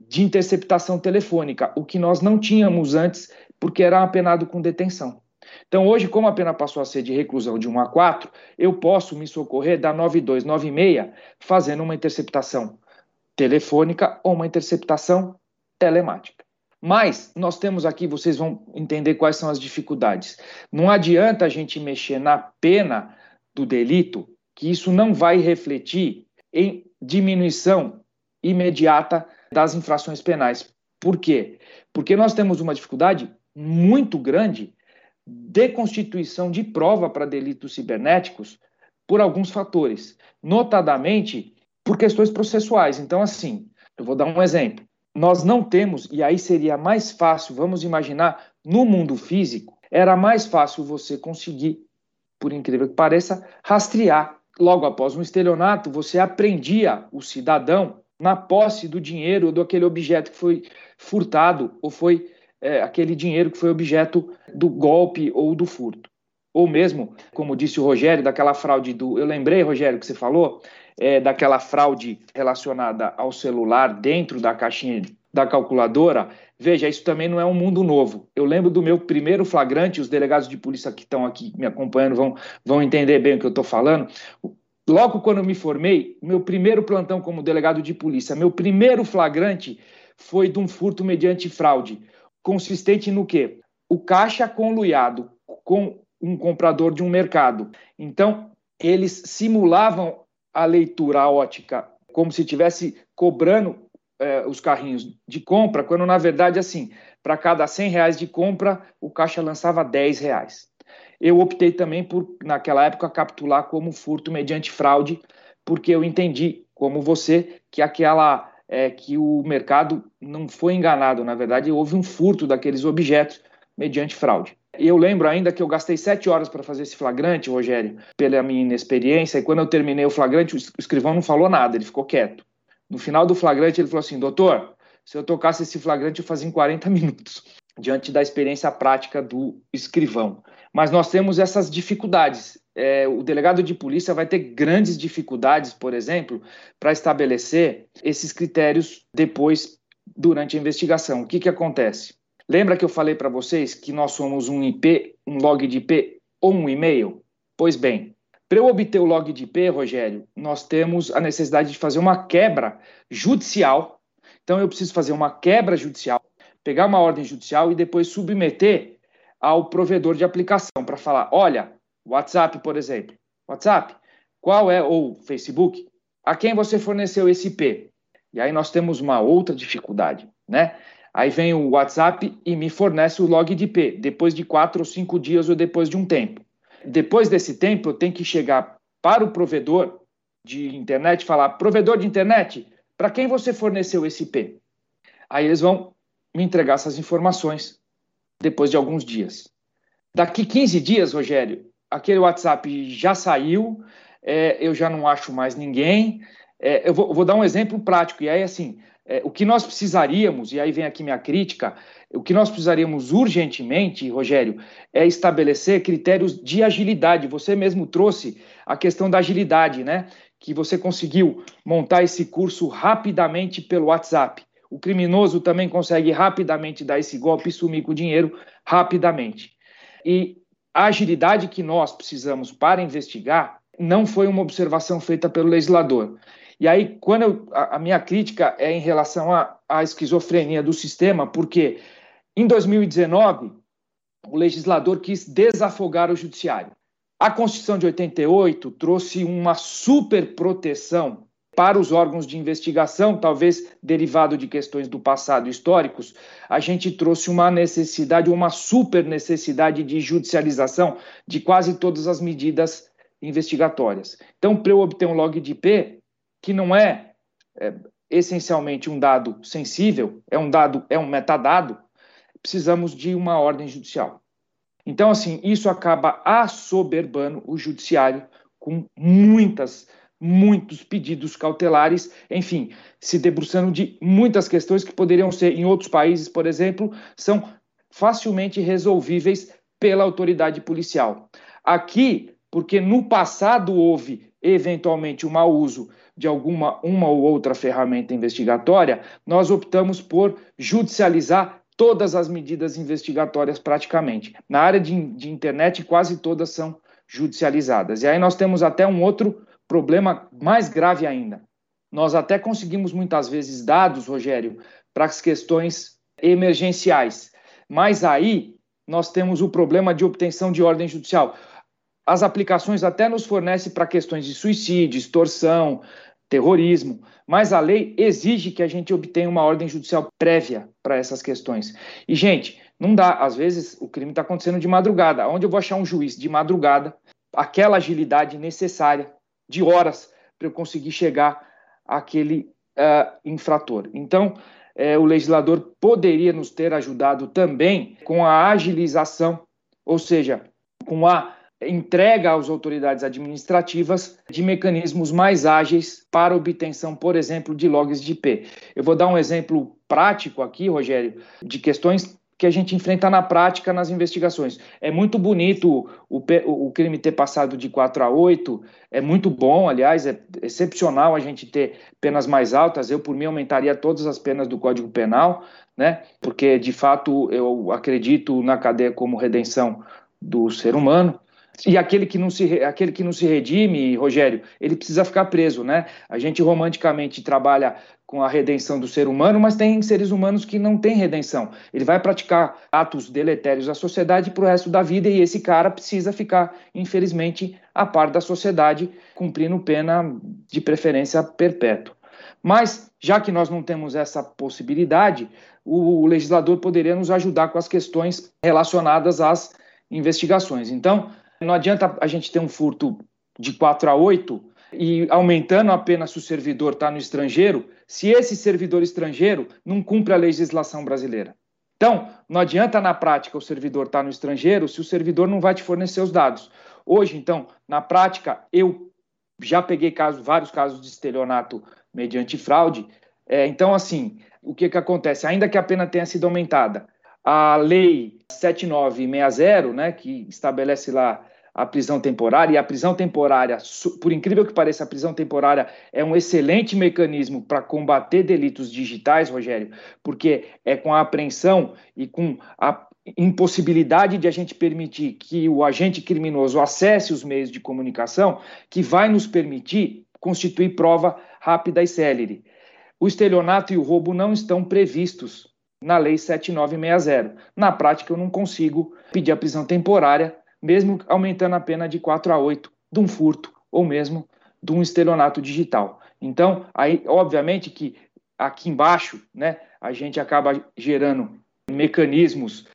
de interceptação telefônica, o que nós não tínhamos antes, porque era apenado com detenção. Então, hoje, como a pena passou a ser de reclusão de 1 a 4, eu posso me socorrer da 9296 fazendo uma interceptação telefônica ou uma interceptação telemática. Mas nós temos aqui, vocês vão entender quais são as dificuldades. Não adianta a gente mexer na pena do delito, que isso não vai refletir em diminuição imediata das infrações penais. Por quê? Porque nós temos uma dificuldade muito grande de constituição de prova para delitos cibernéticos por alguns fatores, notadamente por questões processuais. Então, assim, eu vou dar um exemplo nós não temos, e aí seria mais fácil, vamos imaginar, no mundo físico, era mais fácil você conseguir, por incrível que pareça, rastrear. Logo após um estelionato, você aprendia o cidadão na posse do dinheiro ou daquele objeto que foi furtado, ou foi é, aquele dinheiro que foi objeto do golpe ou do furto. Ou mesmo, como disse o Rogério, daquela fraude do. Eu lembrei, Rogério, que você falou, é, daquela fraude relacionada ao celular dentro da caixinha da calculadora, veja, isso também não é um mundo novo. Eu lembro do meu primeiro flagrante, os delegados de polícia que estão aqui me acompanhando vão, vão entender bem o que eu estou falando. Logo quando eu me formei, meu primeiro plantão como delegado de polícia, meu primeiro flagrante foi de um furto mediante fraude, consistente no quê? O caixa conluiado com um comprador de um mercado. Então, eles simulavam a leitura a ótica como se estivesse cobrando é, os carrinhos de compra, quando na verdade, assim, para cada 100 reais de compra, o caixa lançava 10 reais. Eu optei também por, naquela época, capitular como furto mediante fraude, porque eu entendi, como você, que aquela é, que o mercado não foi enganado, na verdade, houve um furto daqueles objetos mediante fraude. Eu lembro ainda que eu gastei sete horas para fazer esse flagrante, Rogério, pela minha inexperiência, e quando eu terminei o flagrante, o escrivão não falou nada, ele ficou quieto. No final do flagrante, ele falou assim: doutor, se eu tocasse esse flagrante, eu fazia em 40 minutos, diante da experiência prática do escrivão. Mas nós temos essas dificuldades. É, o delegado de polícia vai ter grandes dificuldades, por exemplo, para estabelecer esses critérios depois, durante a investigação. O que, que acontece? Lembra que eu falei para vocês que nós somos um IP, um log de IP ou um e-mail? Pois bem, para eu obter o log de IP, Rogério, nós temos a necessidade de fazer uma quebra judicial. Então eu preciso fazer uma quebra judicial, pegar uma ordem judicial e depois submeter ao provedor de aplicação para falar, olha, WhatsApp, por exemplo, WhatsApp, qual é ou Facebook, a quem você forneceu esse IP? E aí nós temos uma outra dificuldade, né? Aí vem o WhatsApp e me fornece o log de IP, depois de quatro ou cinco dias ou depois de um tempo. Depois desse tempo, eu tenho que chegar para o provedor de internet e falar: provedor de internet, para quem você forneceu esse IP? Aí eles vão me entregar essas informações depois de alguns dias. Daqui 15 dias, Rogério, aquele WhatsApp já saiu, é, eu já não acho mais ninguém, É, eu vou, vou, dar um exemplo prático, e aí, assim, é, o que nós precisaríamos, e aí vem aqui minha crítica, o que nós precisaríamos urgentemente, Rogério, é estabelecer critérios de agilidade. Você mesmo trouxe a questão da agilidade, né? Que você conseguiu montar esse curso rapidamente pelo WhatsApp. O criminoso também consegue rapidamente dar esse golpe e sumir com o dinheiro rapidamente. E a agilidade que nós precisamos para investigar não foi uma observação feita pelo legislador. E aí, quando eu, a, a, minha crítica é em relação à esquizofrenia do sistema, porque em 2019 o legislador quis desafogar o judiciário. A Constituição de 88 trouxe uma super proteção para os órgãos de investigação, talvez derivado de questões do passado históricos, a gente trouxe uma necessidade, uma super necessidade de judicialização de quase todas as medidas investigatórias. Então, para eu obter um log de IP, que não é, é essencialmente um dado sensível, é um dado, é um metadado, precisamos de uma ordem judicial. Então, assim, isso acaba assoberbando o judiciário com muitas, muitos pedidos cautelares, enfim, se debruçando de muitas questões que poderiam ser, em outros países, por exemplo, são facilmente resolvíveis pela autoridade policial. Aqui, porque no passado houve eventualmente um mau uso de alguma uma ou outra ferramenta investigatória, nós optamos por judicializar todas as medidas investigatórias praticamente. Na área de, de internet, quase todas são judicializadas. E aí nós temos até um outro problema mais grave ainda. Nós até conseguimos muitas vezes dados, Rogério, para as questões emergenciais, mas aí nós temos o problema de obtenção de ordem judicial. As aplicações até nos fornecem para questões de suicídio, extorsão, terrorismo, mas a lei exige que a gente obtenha uma ordem judicial prévia para essas questões. E, gente, não dá. Às vezes o crime está acontecendo de madrugada. Onde eu vou achar um juiz de madrugada, aquela agilidade necessária de horas para eu conseguir chegar àquele uh, infrator? Então, uh, o legislador poderia nos ter ajudado também com a agilização, ou seja, com a entrega às autoridades administrativas de mecanismos mais ágeis para obtenção, por exemplo, de logs de IP. Eu vou dar um exemplo prático aqui, Rogério, de questões que a gente enfrenta na prática nas investigações. É muito bonito o, o, crime ter passado de 4 a 8, é muito bom, aliás, é excepcional a gente ter penas mais altas. Eu, por mim, aumentaria todas as penas do Código Penal, né? porque, de fato, eu acredito na cadeia como redenção do ser humano. E aquele que não se aquele que não se redime, Rogério, ele precisa ficar preso, né? A gente romanticamente trabalha com a redenção do ser humano, mas tem seres humanos que não têm redenção. Ele vai praticar atos deletérios à sociedade para o resto da vida e esse cara precisa ficar, infelizmente, a par da sociedade, cumprindo pena de preferência perpétua. Mas, já que nós não temos essa possibilidade, o legislador poderia nos ajudar com as questões relacionadas às investigações. Então, não adianta a gente ter um furto de 4 a 8 e aumentando a pena se o servidor está no estrangeiro, se esse servidor estrangeiro não cumpre a legislação brasileira. Então, não adianta na prática o servidor estar tá no estrangeiro se o servidor não vai te fornecer os dados. Hoje, então, na prática, eu já peguei casos, vários casos de estelionato mediante fraude. É, então, assim, o que, que acontece? Ainda que a pena tenha sido aumentada, a lei 7960, né, que estabelece lá a prisão temporária, e a prisão temporária, por incrível que pareça, a prisão temporária é um excelente mecanismo para combater delitos digitais, Rogério, porque é com a apreensão e com a impossibilidade de a gente permitir que o agente criminoso acesse os meios de comunicação que vai nos permitir constituir prova rápida e célere. O estelionato e o roubo não estão previstos na Lei 7960. Na prática, eu não consigo pedir a prisão temporária mesmo aumentando a pena de 4 a 8 de um furto ou mesmo de um estelionato digital. Então, aí, obviamente que aqui embaixo, né, a gente acaba gerando mecanismos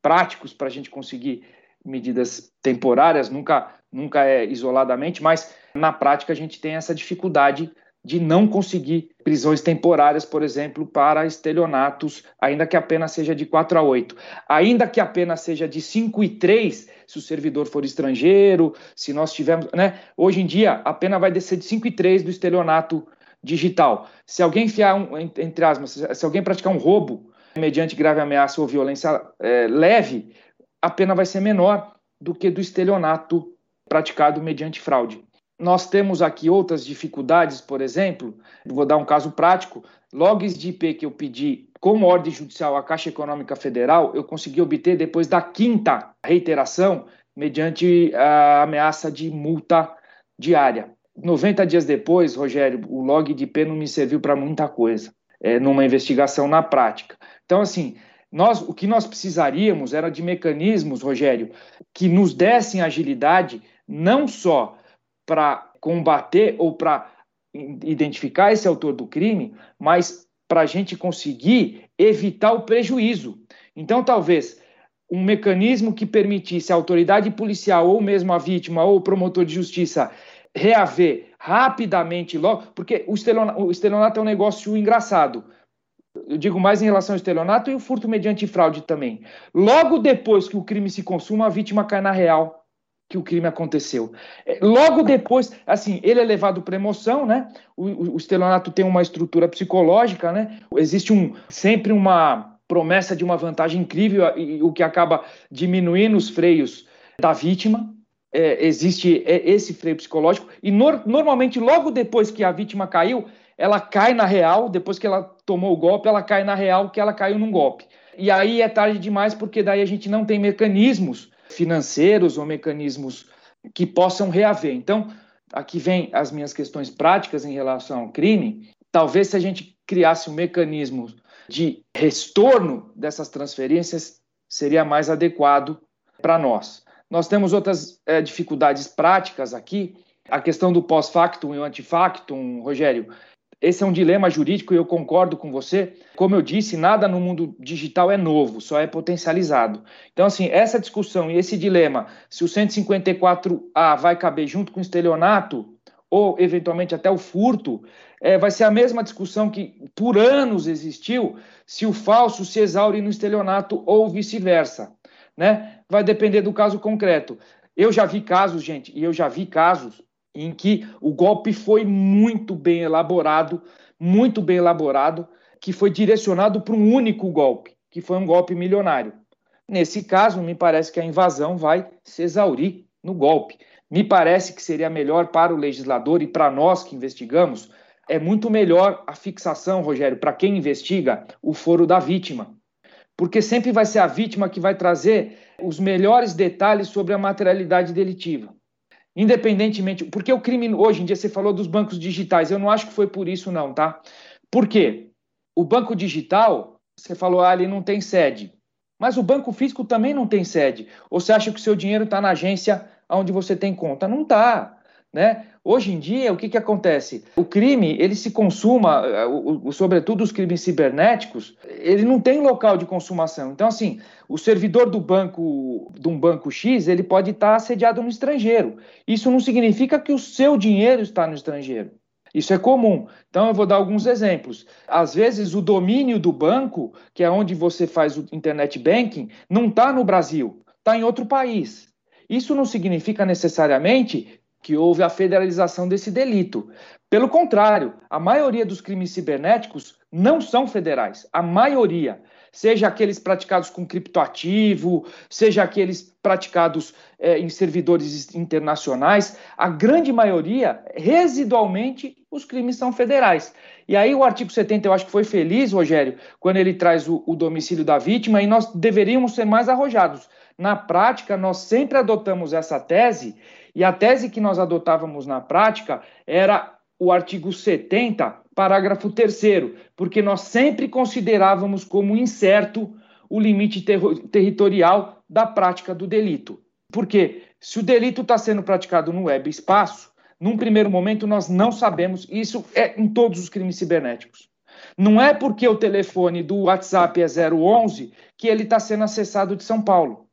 práticos para a gente conseguir medidas temporárias, nunca, nunca é isoladamente, mas na prática a gente tem essa dificuldade de não conseguir prisões temporárias, por exemplo, para estelionatos, ainda que a pena seja de 4 a 8. Ainda que a pena seja de 5 e 3, se o servidor for estrangeiro, se nós tivermos. Né? Hoje em dia, a pena vai descer de 5 e 3 do estelionato digital. Se alguém enfiar, um, entre aspas, se alguém praticar um roubo mediante grave ameaça ou violência é, leve, a pena vai ser menor do que do estelionato praticado mediante fraude. Nós temos aqui outras dificuldades, por exemplo, vou dar um caso prático, logs de IP que eu pedi como ordem judicial à Caixa Econômica Federal, eu consegui obter depois da quinta reiteração, mediante a ameaça de multa diária. 90 dias depois, Rogério, o log de IP não me serviu para muita coisa, é, numa investigação na prática. Então, assim, nós, o que nós precisaríamos era de mecanismos, Rogério, que nos dessem agilidade, não só para combater ou para identificar esse autor do crime, mas para a gente conseguir evitar o prejuízo. Então, talvez um mecanismo que permitisse a autoridade policial ou mesmo a vítima ou o promotor de justiça reaver rapidamente logo, porque o estelionato, o estelionato é um negócio engraçado. Eu digo mais em relação ao estelionato e o furto mediante fraude também. Logo depois que o crime se consuma, a vítima cai na real que o crime aconteceu. É, logo depois, assim, ele é levado para emoção, né? O, o, o estelionato tem uma estrutura psicológica, né? Existe um sempre uma promessa de uma vantagem incrível, o que acaba diminuindo os freios da vítima. É, existe é, esse freio psicológico, e no, normalmente, logo depois que a vítima caiu, ela cai na real, depois que ela tomou o golpe, ela cai na real que ela caiu num golpe. E aí é tarde demais, porque daí a gente não tem mecanismos financeiros ou mecanismos que possam reaver. Então, aqui vem as minhas questões práticas em relação ao crime. Talvez se a gente criasse um mecanismo de retorno dessas transferências seria mais adequado para nós. Nós temos outras é, dificuldades práticas aqui. A questão do pós-factum e o antifactum, Rogério, esse é um dilema jurídico e eu concordo com você. Como eu disse, nada no mundo digital é novo, só é potencializado. Então, assim, essa discussão e esse dilema, se o 154A vai caber junto com o estelionato, ou eventualmente até o furto, é, vai ser a mesma discussão que por anos existiu se o falso se exaure no estelionato ou vice-versa. Né? Vai depender do caso concreto. Eu já vi casos, gente, e eu já vi casos em que o golpe foi muito bem elaborado, muito bem elaborado, que foi direcionado para um único golpe, que foi um golpe milionário. Nesse caso, me parece que a invasão vai se exaurir no golpe. Me parece que seria melhor para o legislador e para nós que investigamos é muito melhor a fixação, Rogério, para quem investiga, o foro da vítima. Porque sempre vai ser a vítima que vai trazer os melhores detalhes sobre a materialidade delitiva. Independentemente, porque o crime hoje em dia você falou dos bancos digitais, eu não acho que foi por isso não, tá? Por quê? O banco digital, você falou, ah, não tem sede. Mas o banco físico também não tem sede. Ou você acha que o seu dinheiro está na agência onde você tem conta? Não está. Né? Hoje em dia, o que, que acontece? O crime, ele se consuma, eh, sobretudo os crimes cibernéticos, ele não tem local de consumação. Então, assim, o servidor do banco, de um banco X, ele pode estar assediado no estrangeiro. Isso não significa que o seu dinheiro está no estrangeiro. Isso é comum. Então, eu vou dar alguns exemplos. Às vezes, o domínio do banco, que é onde você faz o internet banking, não está no Brasil, está em outro país. Isso não significa necessariamente que houve a federalização desse delito. Pelo contrário, a maioria dos crimes cibernéticos não são federais. A maioria, seja aqueles praticados com criptoativo, seja aqueles praticados é, em servidores internacionais, a grande maioria, residualmente, os crimes são federais. E aí o artigo 70, eu acho que foi feliz, Rogério, quando ele traz o, o domicílio da vítima, e nós deveríamos ser mais arrojados. Na prática, nós sempre adotamos essa tese e a tese que nós adotávamos na prática era o artigo 70, parágrafo 3, porque nós sempre considerávamos como incerto o limite ter territorial da prática do delito. Porque se o delito está sendo praticado no web espaço, num primeiro momento nós não sabemos, isso é em todos os crimes cibernéticos. Não é porque o telefone do WhatsApp é 011 que ele está sendo acessado de São Paulo.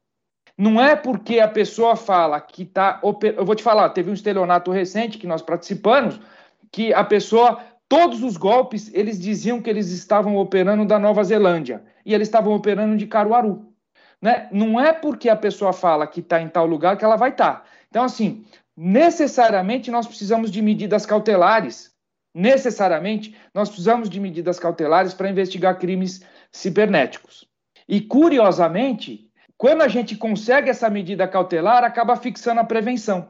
Não é porque a pessoa fala que está. Eu vou te falar, teve um estelionato recente que nós participamos, que a pessoa, todos os golpes, eles diziam que eles estavam operando da Nova Zelândia e eles estavam operando de Caruaru. Né? Não é porque a pessoa fala que está em tal lugar que ela vai estar. Tá. Então, assim, necessariamente nós precisamos de medidas cautelares necessariamente, nós precisamos de medidas cautelares para investigar crimes cibernéticos. E, curiosamente, quando a gente consegue essa medida cautelar, acaba fixando a prevenção.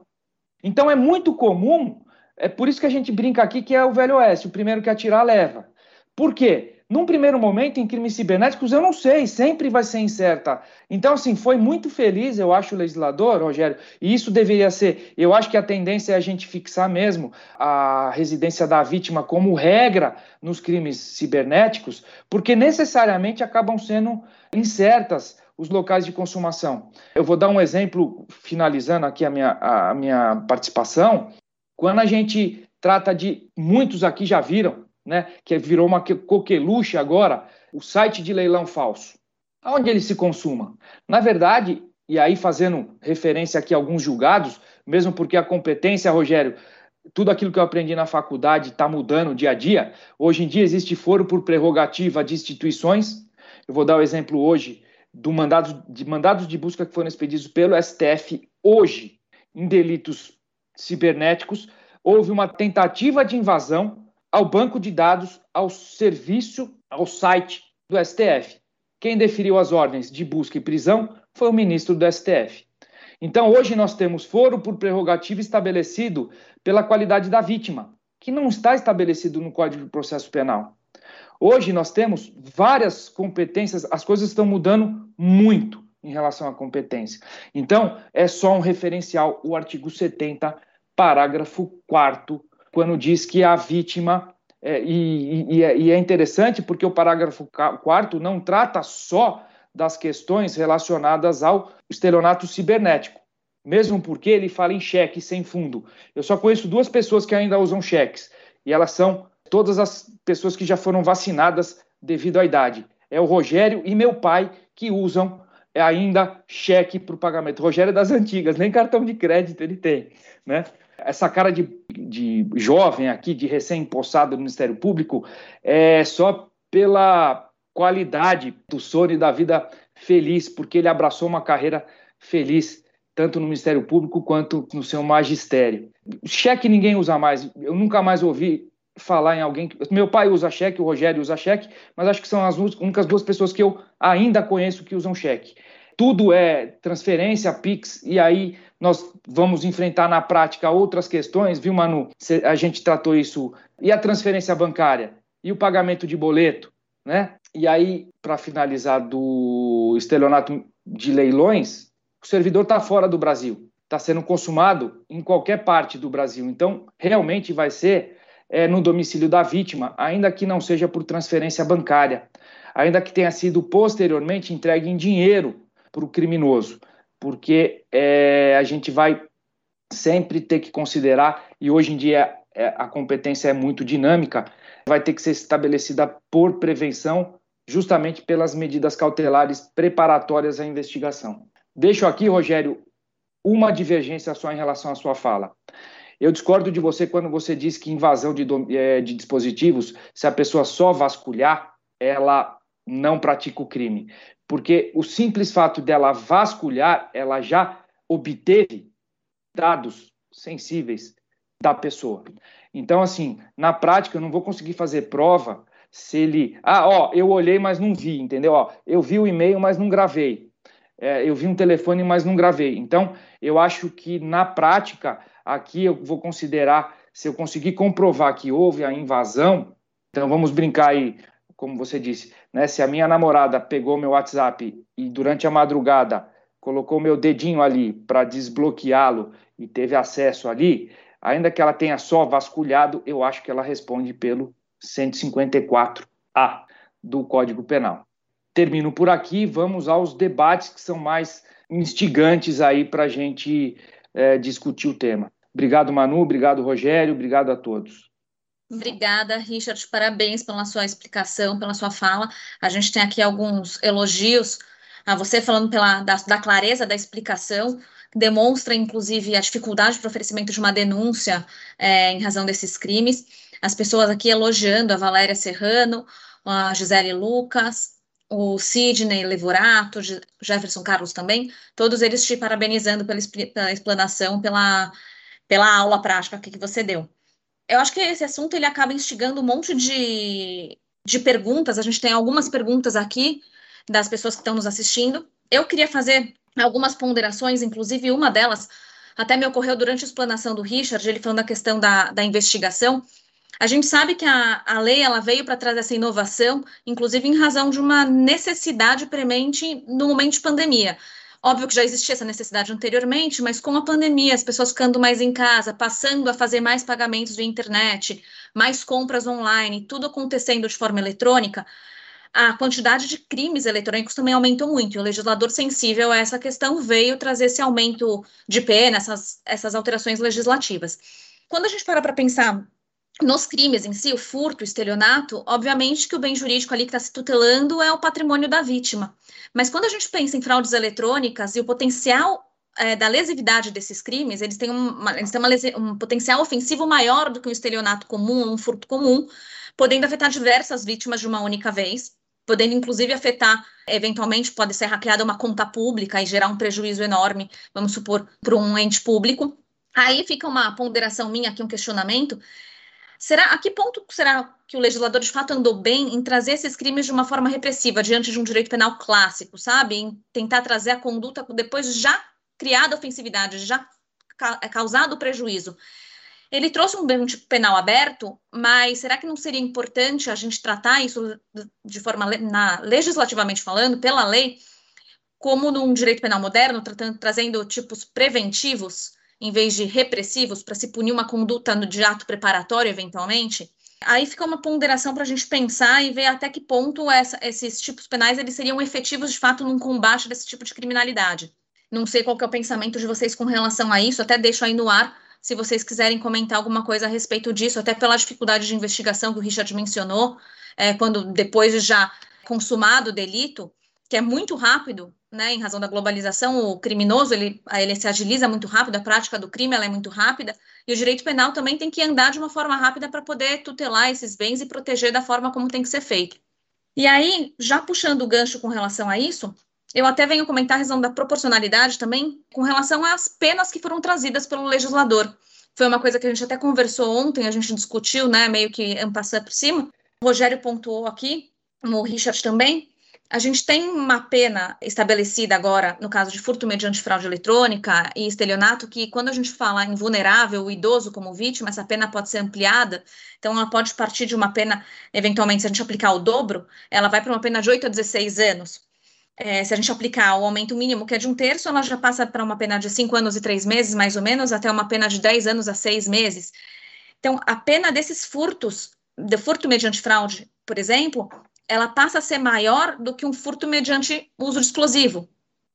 Então, é muito comum, é por isso que a gente brinca aqui que é o Velho Oeste, o primeiro que atirar leva. Por quê? Num primeiro momento, em crimes cibernéticos, eu não sei, sempre vai ser incerta. Então, assim, foi muito feliz, eu acho, o legislador, Rogério, e isso deveria ser. Eu acho que a tendência é a gente fixar mesmo a residência da vítima como regra nos crimes cibernéticos, porque necessariamente acabam sendo incertas os locais de consumação. Eu vou dar um exemplo, finalizando aqui a minha, a minha participação. Quando a gente trata de. Muitos aqui já viram né, que virou uma coqueluche agora, o site de leilão falso. Aonde ele se consuma? Na verdade, e aí fazendo referência aqui a alguns julgados, mesmo porque a competência, Rogério, tudo aquilo que eu aprendi na faculdade está mudando dia a dia. Hoje em dia existe foro por prerrogativa de instituições. Eu vou dar o exemplo hoje do mandado, de mandados de busca que foram expedidos pelo STF hoje em delitos cibernéticos. Houve uma tentativa de invasão ao banco de dados, ao serviço, ao site do STF. Quem deferiu as ordens de busca e prisão foi o ministro do STF. Então, hoje nós temos foro por prerrogativa estabelecido pela qualidade da vítima, que não está estabelecido no Código de Processo Penal. Hoje nós temos várias competências, as coisas estão mudando muito em relação à competência. Então, é só um referencial o artigo 70, parágrafo 4 quando diz que a vítima, é, e, e, é, e, é interessante porque o parágrafo 4 não trata só das questões relacionadas ao estelionato cibernético, mesmo porque ele fala em cheque sem fundo. Eu só conheço duas pessoas que ainda usam cheques, e elas são todas as pessoas que já foram vacinadas devido à idade. É o Rogério e meu pai que usam ainda cheque para o pagamento. O Rogério é das antigas, nem cartão de crédito ele tem, né? essa cara de, de jovem aqui, de recém-possado no Ministério Público, é só pela qualidade do sonho e da vida feliz, porque ele abraçou uma carreira feliz, tanto no Ministério Público quanto no seu magistério. Cheque ninguém usa mais. Eu nunca mais ouvi falar em alguém. Meu pai usa cheque, o Rogério usa cheque, mas acho que são as únicas duas pessoas que eu ainda conheço que usam cheque. Tudo é transferência, Pix, e aí nós vamos enfrentar na prática outras questões, viu, Manu? A gente tratou isso. E a transferência bancária? E o pagamento de boleto? Né? E aí, para finalizar do estelionato de leilões, o servidor está fora do Brasil, está sendo consumado em qualquer parte do Brasil. Então, realmente vai ser é, no domicílio da vítima, ainda que não seja por transferência bancária, ainda que tenha sido posteriormente entregue em dinheiro para o criminoso porque é, a gente vai sempre ter que considerar, e hoje em dia é, a competência é muito dinâmica, vai ter que ser estabelecida por prevenção, justamente pelas medidas cautelares preparatórias à investigação. Deixo aqui, Rogério, uma divergência só em relação à sua fala. Eu discordo de você quando você diz que invasão de, é, de dispositivos, se a pessoa só vasculhar, ela não pratica o crime porque o simples fato dela vasculhar, ela já obteve dados sensíveis da pessoa. Então, assim, na prática, eu não vou conseguir fazer prova se ele. Ah, ó, eu olhei, mas não vi, entendeu? Ó, eu vi o e-mail, mas não gravei. É, eu vi um telefone, mas não gravei. Então, eu acho que na prática, aqui eu vou considerar, se eu conseguir comprovar que houve a invasão, então vamos brincar aí, como você disse, né? Se a minha namorada pegou meu WhatsApp e durante a madrugada colocou meu dedinho ali para desbloqueá-lo e teve acesso ali, ainda que ela tenha só vasculhado, eu acho que ela responde pelo 154A do Código Penal. Termino por aqui, vamos aos debates que são mais instigantes aí para a gente é, discutir o tema. Obrigado, Manu, obrigado, Rogério, obrigado a todos. Obrigada, Richard. Parabéns pela sua explicação, pela sua fala. A gente tem aqui alguns elogios a você falando pela, da, da clareza da explicação, demonstra, inclusive, a dificuldade para oferecimento de uma denúncia é, em razão desses crimes. As pessoas aqui elogiando a Valéria Serrano, a Gisele Lucas, o Sidney Levorato, Jefferson Carlos também, todos eles te parabenizando pela, pela explanação, pela, pela aula prática que você deu. eu acho que esse assunto ele acaba instigando um monte de, de perguntas. A gente tem algumas perguntas aqui das pessoas que estão nos assistindo. Eu queria fazer algumas ponderações, inclusive uma delas até me ocorreu durante a explanação do Richard, ele falando da questão da, da investigação. A gente sabe que a, a lei ela veio para trazer essa inovação, inclusive em razão de uma necessidade premente no momento de pandemia. Óbvio que já existia essa necessidade anteriormente, mas com a pandemia, as pessoas ficando mais em casa, passando a fazer mais pagamentos via internet, mais compras online, tudo acontecendo de forma eletrônica, a quantidade de crimes eletrônicos também aumentou muito. E o legislador sensível a essa questão veio trazer esse aumento de pena, essas, essas alterações legislativas. Quando a gente para para pensar nos crimes em si, o furto, o estelionato, obviamente que o bem jurídico ali que está se tutelando é o patrimônio da vítima. Mas quando a gente pensa em fraudes eletrônicas e o potencial é, da lesividade desses crimes, eles têm, uma, eles têm uma um potencial ofensivo maior do que um estelionato comum, um furto comum, podendo afetar diversas vítimas de uma única vez podendo inclusive afetar, eventualmente pode ser hackeada uma conta pública e gerar um prejuízo enorme, vamos supor, para um ente público. Aí fica uma ponderação minha aqui, um questionamento. Será a que ponto será que o legislador de fato andou bem em trazer esses crimes de uma forma repressiva diante de um direito penal clássico, sabe? Em tentar trazer a conduta depois de já criada ofensividade, já causado prejuízo. Ele trouxe um penal aberto, mas será que não seria importante a gente tratar isso de forma na, legislativamente falando, pela lei, como num direito penal moderno, tratando, trazendo tipos preventivos em vez de repressivos para se punir uma conduta de ato preparatório, eventualmente? Aí fica uma ponderação para a gente pensar e ver até que ponto essa, esses tipos penais eles seriam efetivos de fato num combate desse tipo de criminalidade. Não sei qual é o pensamento de vocês com relação a isso, até deixo aí no ar se vocês quiserem comentar alguma coisa a respeito disso, até pela dificuldade de investigação que o Richard mencionou, é, quando depois de já consumado o delito, que é muito rápido, né, em razão da globalização, o criminoso ele, ele se agiliza muito rápido, a prática do crime ela é muito rápida, e o direito penal também tem que andar de uma forma rápida para poder tutelar esses bens e proteger da forma como tem que ser feito. E aí, já puxando o gancho com relação a isso, eu até venho comentar a razão da proporcionalidade também com relação às penas que foram trazidas pelo legislador. Foi uma coisa que a gente até conversou ontem, a gente discutiu, né, meio que passar por cima. O Rogério pontuou aqui, o Richard também. A gente tem uma pena estabelecida agora, no caso de furto mediante fraude eletrônica e estelionato, que quando a gente fala em vulnerável, o idoso como vítima, essa pena pode ser ampliada. Então, ela pode partir de uma pena, eventualmente, se a gente aplicar o dobro, ela vai para uma pena de 8 a 16 anos é, se a gente aplicar o aumento mínimo, que é de um terço, ela já passa para uma pena de cinco anos e três meses, mais ou menos, até uma pena de dez anos a seis meses. Então, a pena desses furtos, de furto mediante fraude, por exemplo, ela passa a ser maior do que um furto mediante uso de explosivo,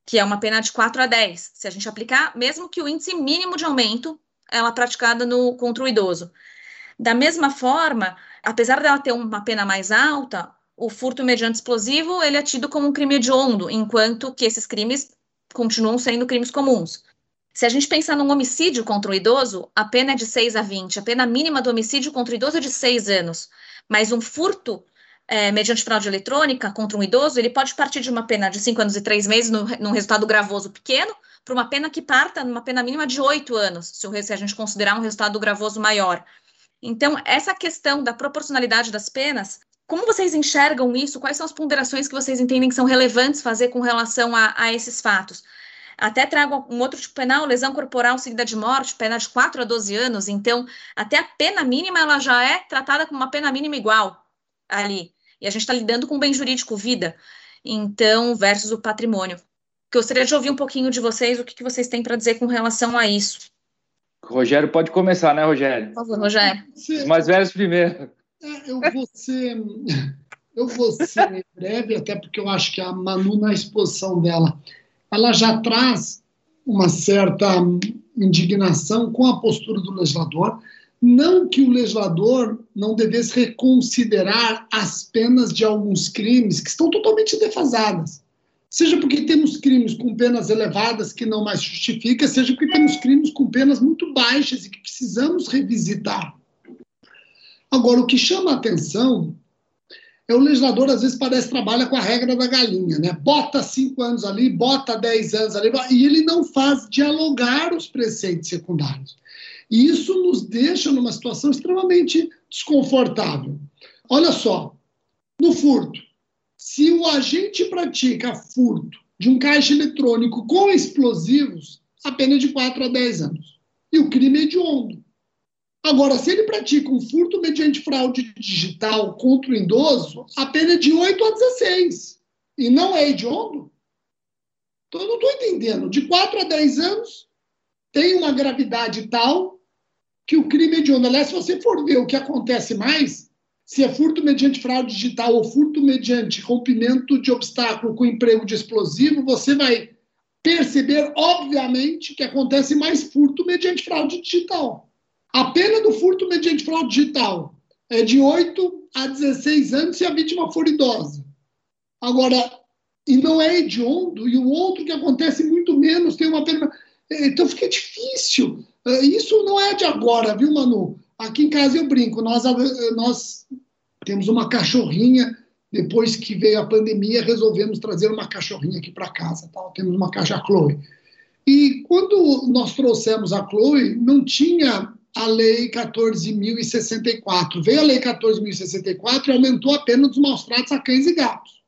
que é uma pena de 4 a 10. Se a gente aplicar, mesmo que o índice mínimo de aumento, ela é praticada no, contra o idoso. Da mesma forma, apesar dela ter uma pena mais alta, o furto mediante explosivo ele é tido como um crime hediondo, enquanto que esses crimes continuam sendo crimes comuns. Se a gente pensar num homicídio contra o idoso, a pena é de 6 a 20, a pena mínima do homicídio contra o idoso é de 6 anos, mas um furto é, mediante fraude eletrônica contra um idoso, ele pode partir de uma pena de 5 anos e 3 meses, no, num resultado gravoso pequeno, para uma pena que parta numa pena mínima de 8 anos, se, o, se a gente considerar um resultado gravoso maior. Então, essa questão da proporcionalidade das penas como vocês enxergam isso? Quais são as ponderações que vocês entendem que são relevantes fazer com relação a, a esses fatos? Até trago um outro tipo penal, lesão corporal seguida de morte, pena de 4 a 12 anos. Então, até a pena mínima ela já é tratada como uma pena mínima igual ali. E a gente está lidando com o bem jurídico vida, então, versus o patrimônio. Gostaria de ouvir um pouquinho de vocês, o que, que vocês têm para dizer com relação a isso. Rogério pode começar, né, Rogério? Por favor, Rogério. Os mais velhos primeiro. É, eu vou ser, eu vou ser breve, até porque eu acho que a Manu, na exposição dela, ela já traz uma certa indignação com a postura do legislador. Não que o legislador não devesse reconsiderar as penas de alguns crimes que estão totalmente defasadas. Seja porque temos crimes com penas elevadas que não mais justifica, seja porque temos crimes com penas muito baixas e que precisamos revisitar. Agora, o que chama a atenção é o legislador, às vezes, parece trabalha com a regra da galinha, né? Bota cinco anos ali, bota dez anos ali, e ele não faz dialogar os preceitos secundários. E isso nos deixa numa situação extremamente desconfortável. Olha só, no furto, se o agente pratica furto de um caixa eletrônico com explosivos, a pena é de 4 a 10 anos. E o crime é hediondo. Agora, se ele pratica um furto mediante fraude digital contra o idoso, a pena é de 8 a 16. E não é hediondo? Então, eu não estou entendendo. De 4 a 10 anos, tem uma gravidade tal que o crime é hediondo. Aliás, se você for ver o que acontece mais, se é furto mediante fraude digital ou furto mediante rompimento de obstáculo com emprego de explosivo, você vai perceber, obviamente, que acontece mais furto mediante fraude digital. A pena do furto mediante fraude digital é de 8 a 16 anos se a vítima for idosa. Agora, e não é hediondo, e o outro que acontece muito menos tem uma pena. Então fica difícil. Isso não é de agora, viu, Manu? Aqui em casa eu brinco, nós, nós temos uma cachorrinha, depois que veio a pandemia, resolvemos trazer uma cachorrinha aqui para casa. Tal. Temos uma caixa Chloe. E quando nós trouxemos a Chloe, não tinha a Lei 14.064. Veio a Lei 14.064 e aumentou a pena dos maus-tratos a cães e gatos,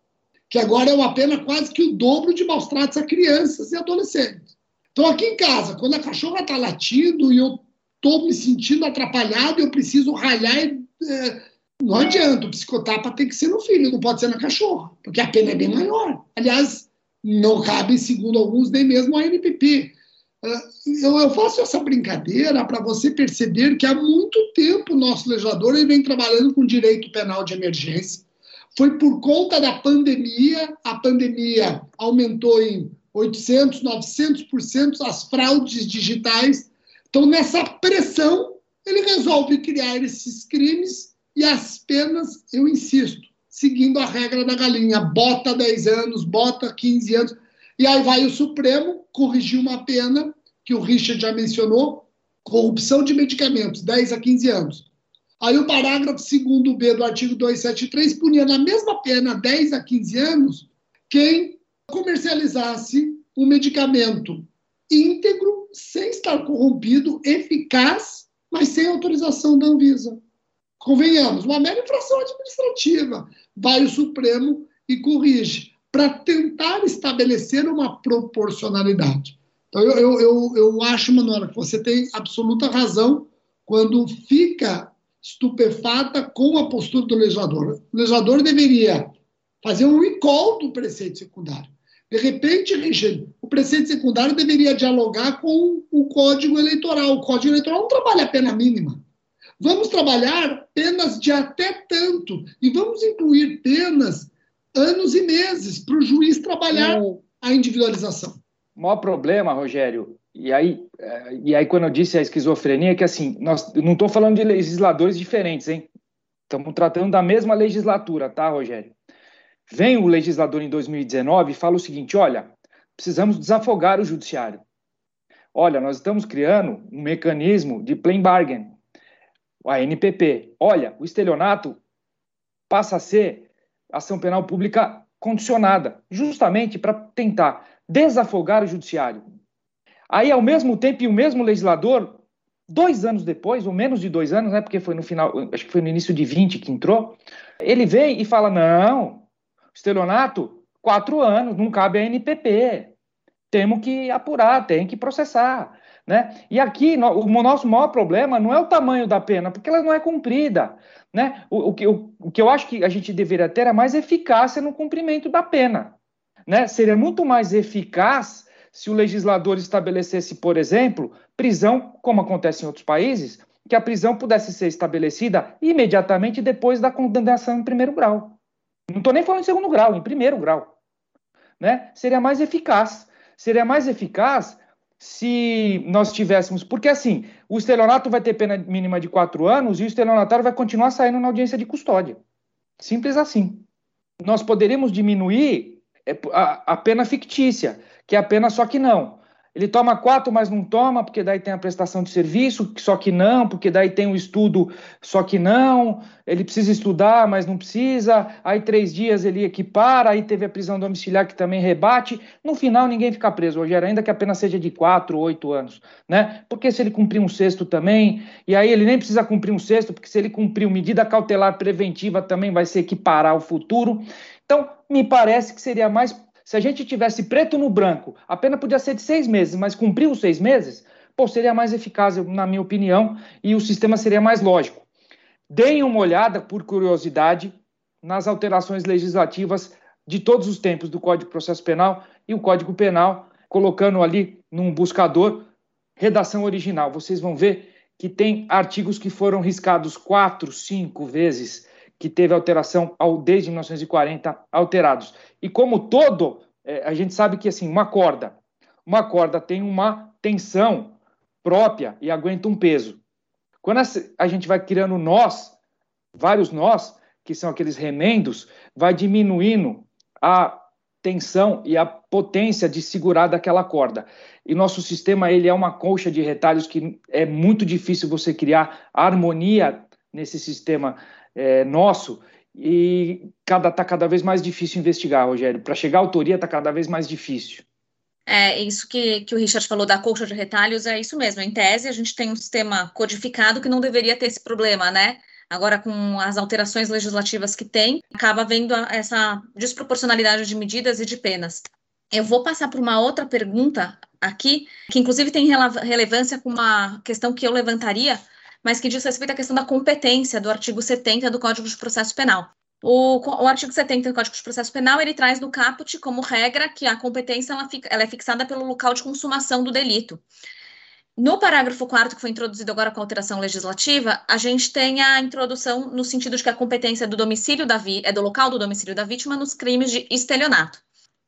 que agora é uma pena quase que o dobro de maus-tratos a crianças e adolescentes. Então, aqui em casa, quando a cachorra está latindo e eu estou me sentindo atrapalhado, eu preciso ralhar e. É, não adianta, o psicotapa tem que ser no filho, não pode ser na cachorra, porque a pena é bem maior. Aliás, não cabe, segundo alguns, nem mesmo a NPP. Eu, eu faço essa brincadeira para você perceber que há muito tempo o nosso legislador ele vem trabalhando com direito penal de emergência. Foi por conta da pandemia, a pandemia aumentou em 800, 900% as fraudes digitais. Então, nessa pressão, ele resolve criar esses crimes e as penas, eu insisto, seguindo a regra da galinha, bota 10 anos, bota 15 anos. E aí vai o Supremo corrigir uma pena que o Richard já mencionou, corrupção de medicamentos, 10 a 15 anos. Aí o parágrafo 2b do artigo 273 punia na mesma pena, 10 a 15 anos, quem comercializasse um medicamento íntegro, sem estar corrompido, eficaz, mas sem autorização da Anvisa. Convenhamos, uma mera infração administrativa. Vai o Supremo e corrige para tentar estabelecer uma proporcionalidade. Então, eu, eu, eu, eu acho, Manuela, que você tem absoluta razão quando fica estupefata com a postura do legislador. O legislador deveria fazer um recall do preceito secundário. De repente, Richard, o preceito secundário deveria dialogar com o Código Eleitoral. O Código Eleitoral não trabalha a pena mínima. Vamos trabalhar penas de até tanto e vamos incluir penas anos e meses para o juiz trabalhar o... a individualização. O maior problema, Rogério, e aí, é, e aí quando eu disse a esquizofrenia, é que assim, nós não estou falando de legisladores diferentes, hein? Estamos tratando da mesma legislatura, tá, Rogério? Vem o legislador em 2019 e fala o seguinte: olha, precisamos desafogar o judiciário. Olha, nós estamos criando um mecanismo de plain bargain, a NPP. Olha, o estelionato passa a ser ação penal pública condicionada, justamente para tentar desafogar o judiciário. Aí, ao mesmo tempo, e o mesmo legislador, dois anos depois, ou menos de dois anos, né, porque foi no final, acho que foi no início de 20 que entrou, ele vem e fala: não, estelionato, quatro anos, não cabe a NPP. Temos que apurar, tem que processar. Né? E aqui, no, o nosso maior problema não é o tamanho da pena, porque ela não é cumprida. Né? O, o, que, o, o que eu acho que a gente deveria ter é mais eficácia no cumprimento da pena. Né? Seria muito mais eficaz se o legislador estabelecesse, por exemplo, prisão, como acontece em outros países, que a prisão pudesse ser estabelecida imediatamente depois da condenação em primeiro grau. Não estou nem falando em segundo grau, em primeiro grau. Né? Seria mais eficaz. Seria mais eficaz se nós tivéssemos. Porque assim, o estelionato vai ter pena mínima de quatro anos e o estelionatário vai continuar saindo na audiência de custódia. Simples assim. Nós poderíamos diminuir é, a, a pena fictícia, que é a pena só que não. Ele toma quatro, mas não toma, porque daí tem a prestação de serviço, só que não, porque daí tem o estudo, só que não. Ele precisa estudar, mas não precisa. Aí três dias ele equipara, aí teve a prisão domiciliar que também rebate. No final, ninguém fica preso, Rogério, ainda que apenas seja de quatro, oito anos, né? Porque se ele cumprir um sexto também, e aí ele nem precisa cumprir um sexto, porque se ele cumprir medida cautelar preventiva também vai se equiparar ao futuro. Então, me parece que seria mais se a gente tivesse preto no branco, a pena podia ser de seis meses, mas cumpriu os seis meses, pô, seria mais eficaz, na minha opinião, e o sistema seria mais lógico. Deem uma olhada, por curiosidade, nas alterações legislativas de todos os tempos do Código de Processo Penal e o Código Penal, colocando ali num buscador redação original. Vocês vão ver que tem artigos que foram riscados quatro, cinco vezes que teve alteração ao, desde 1940 alterados. E como todo, é, a gente sabe que assim, uma corda, uma corda tem uma tensão própria e aguenta um peso. Quando a gente vai criando nós, vários nós, que são aqueles remendos, vai diminuindo a tensão e a potência de segurar daquela corda. E nosso sistema ele é uma colcha de retalhos que é muito difícil você criar harmonia nesse sistema é, nosso e cada está cada vez mais difícil investigar, Rogério. Para chegar à autoria está cada vez mais difícil. É, isso que, que o Richard falou da colcha de retalhos é isso mesmo. Em tese, a gente tem um sistema codificado que não deveria ter esse problema, né? Agora, com as alterações legislativas que tem, acaba havendo essa desproporcionalidade de medidas e de penas. Eu vou passar para uma outra pergunta aqui, que inclusive tem relevância com uma questão que eu levantaria, mas que diz respeito à questão da competência do artigo 70 do Código de Processo Penal. O, o, artigo 70 do Código de Processo Penal, ele traz no caput como regra que a competência ela, fica, ela é fixada pelo local de consumação do delito. No parágrafo 4 que foi introduzido agora com a alteração legislativa, a gente tem a introdução no sentido de que a competência do domicílio da é do local do domicílio da vítima nos crimes de estelionato.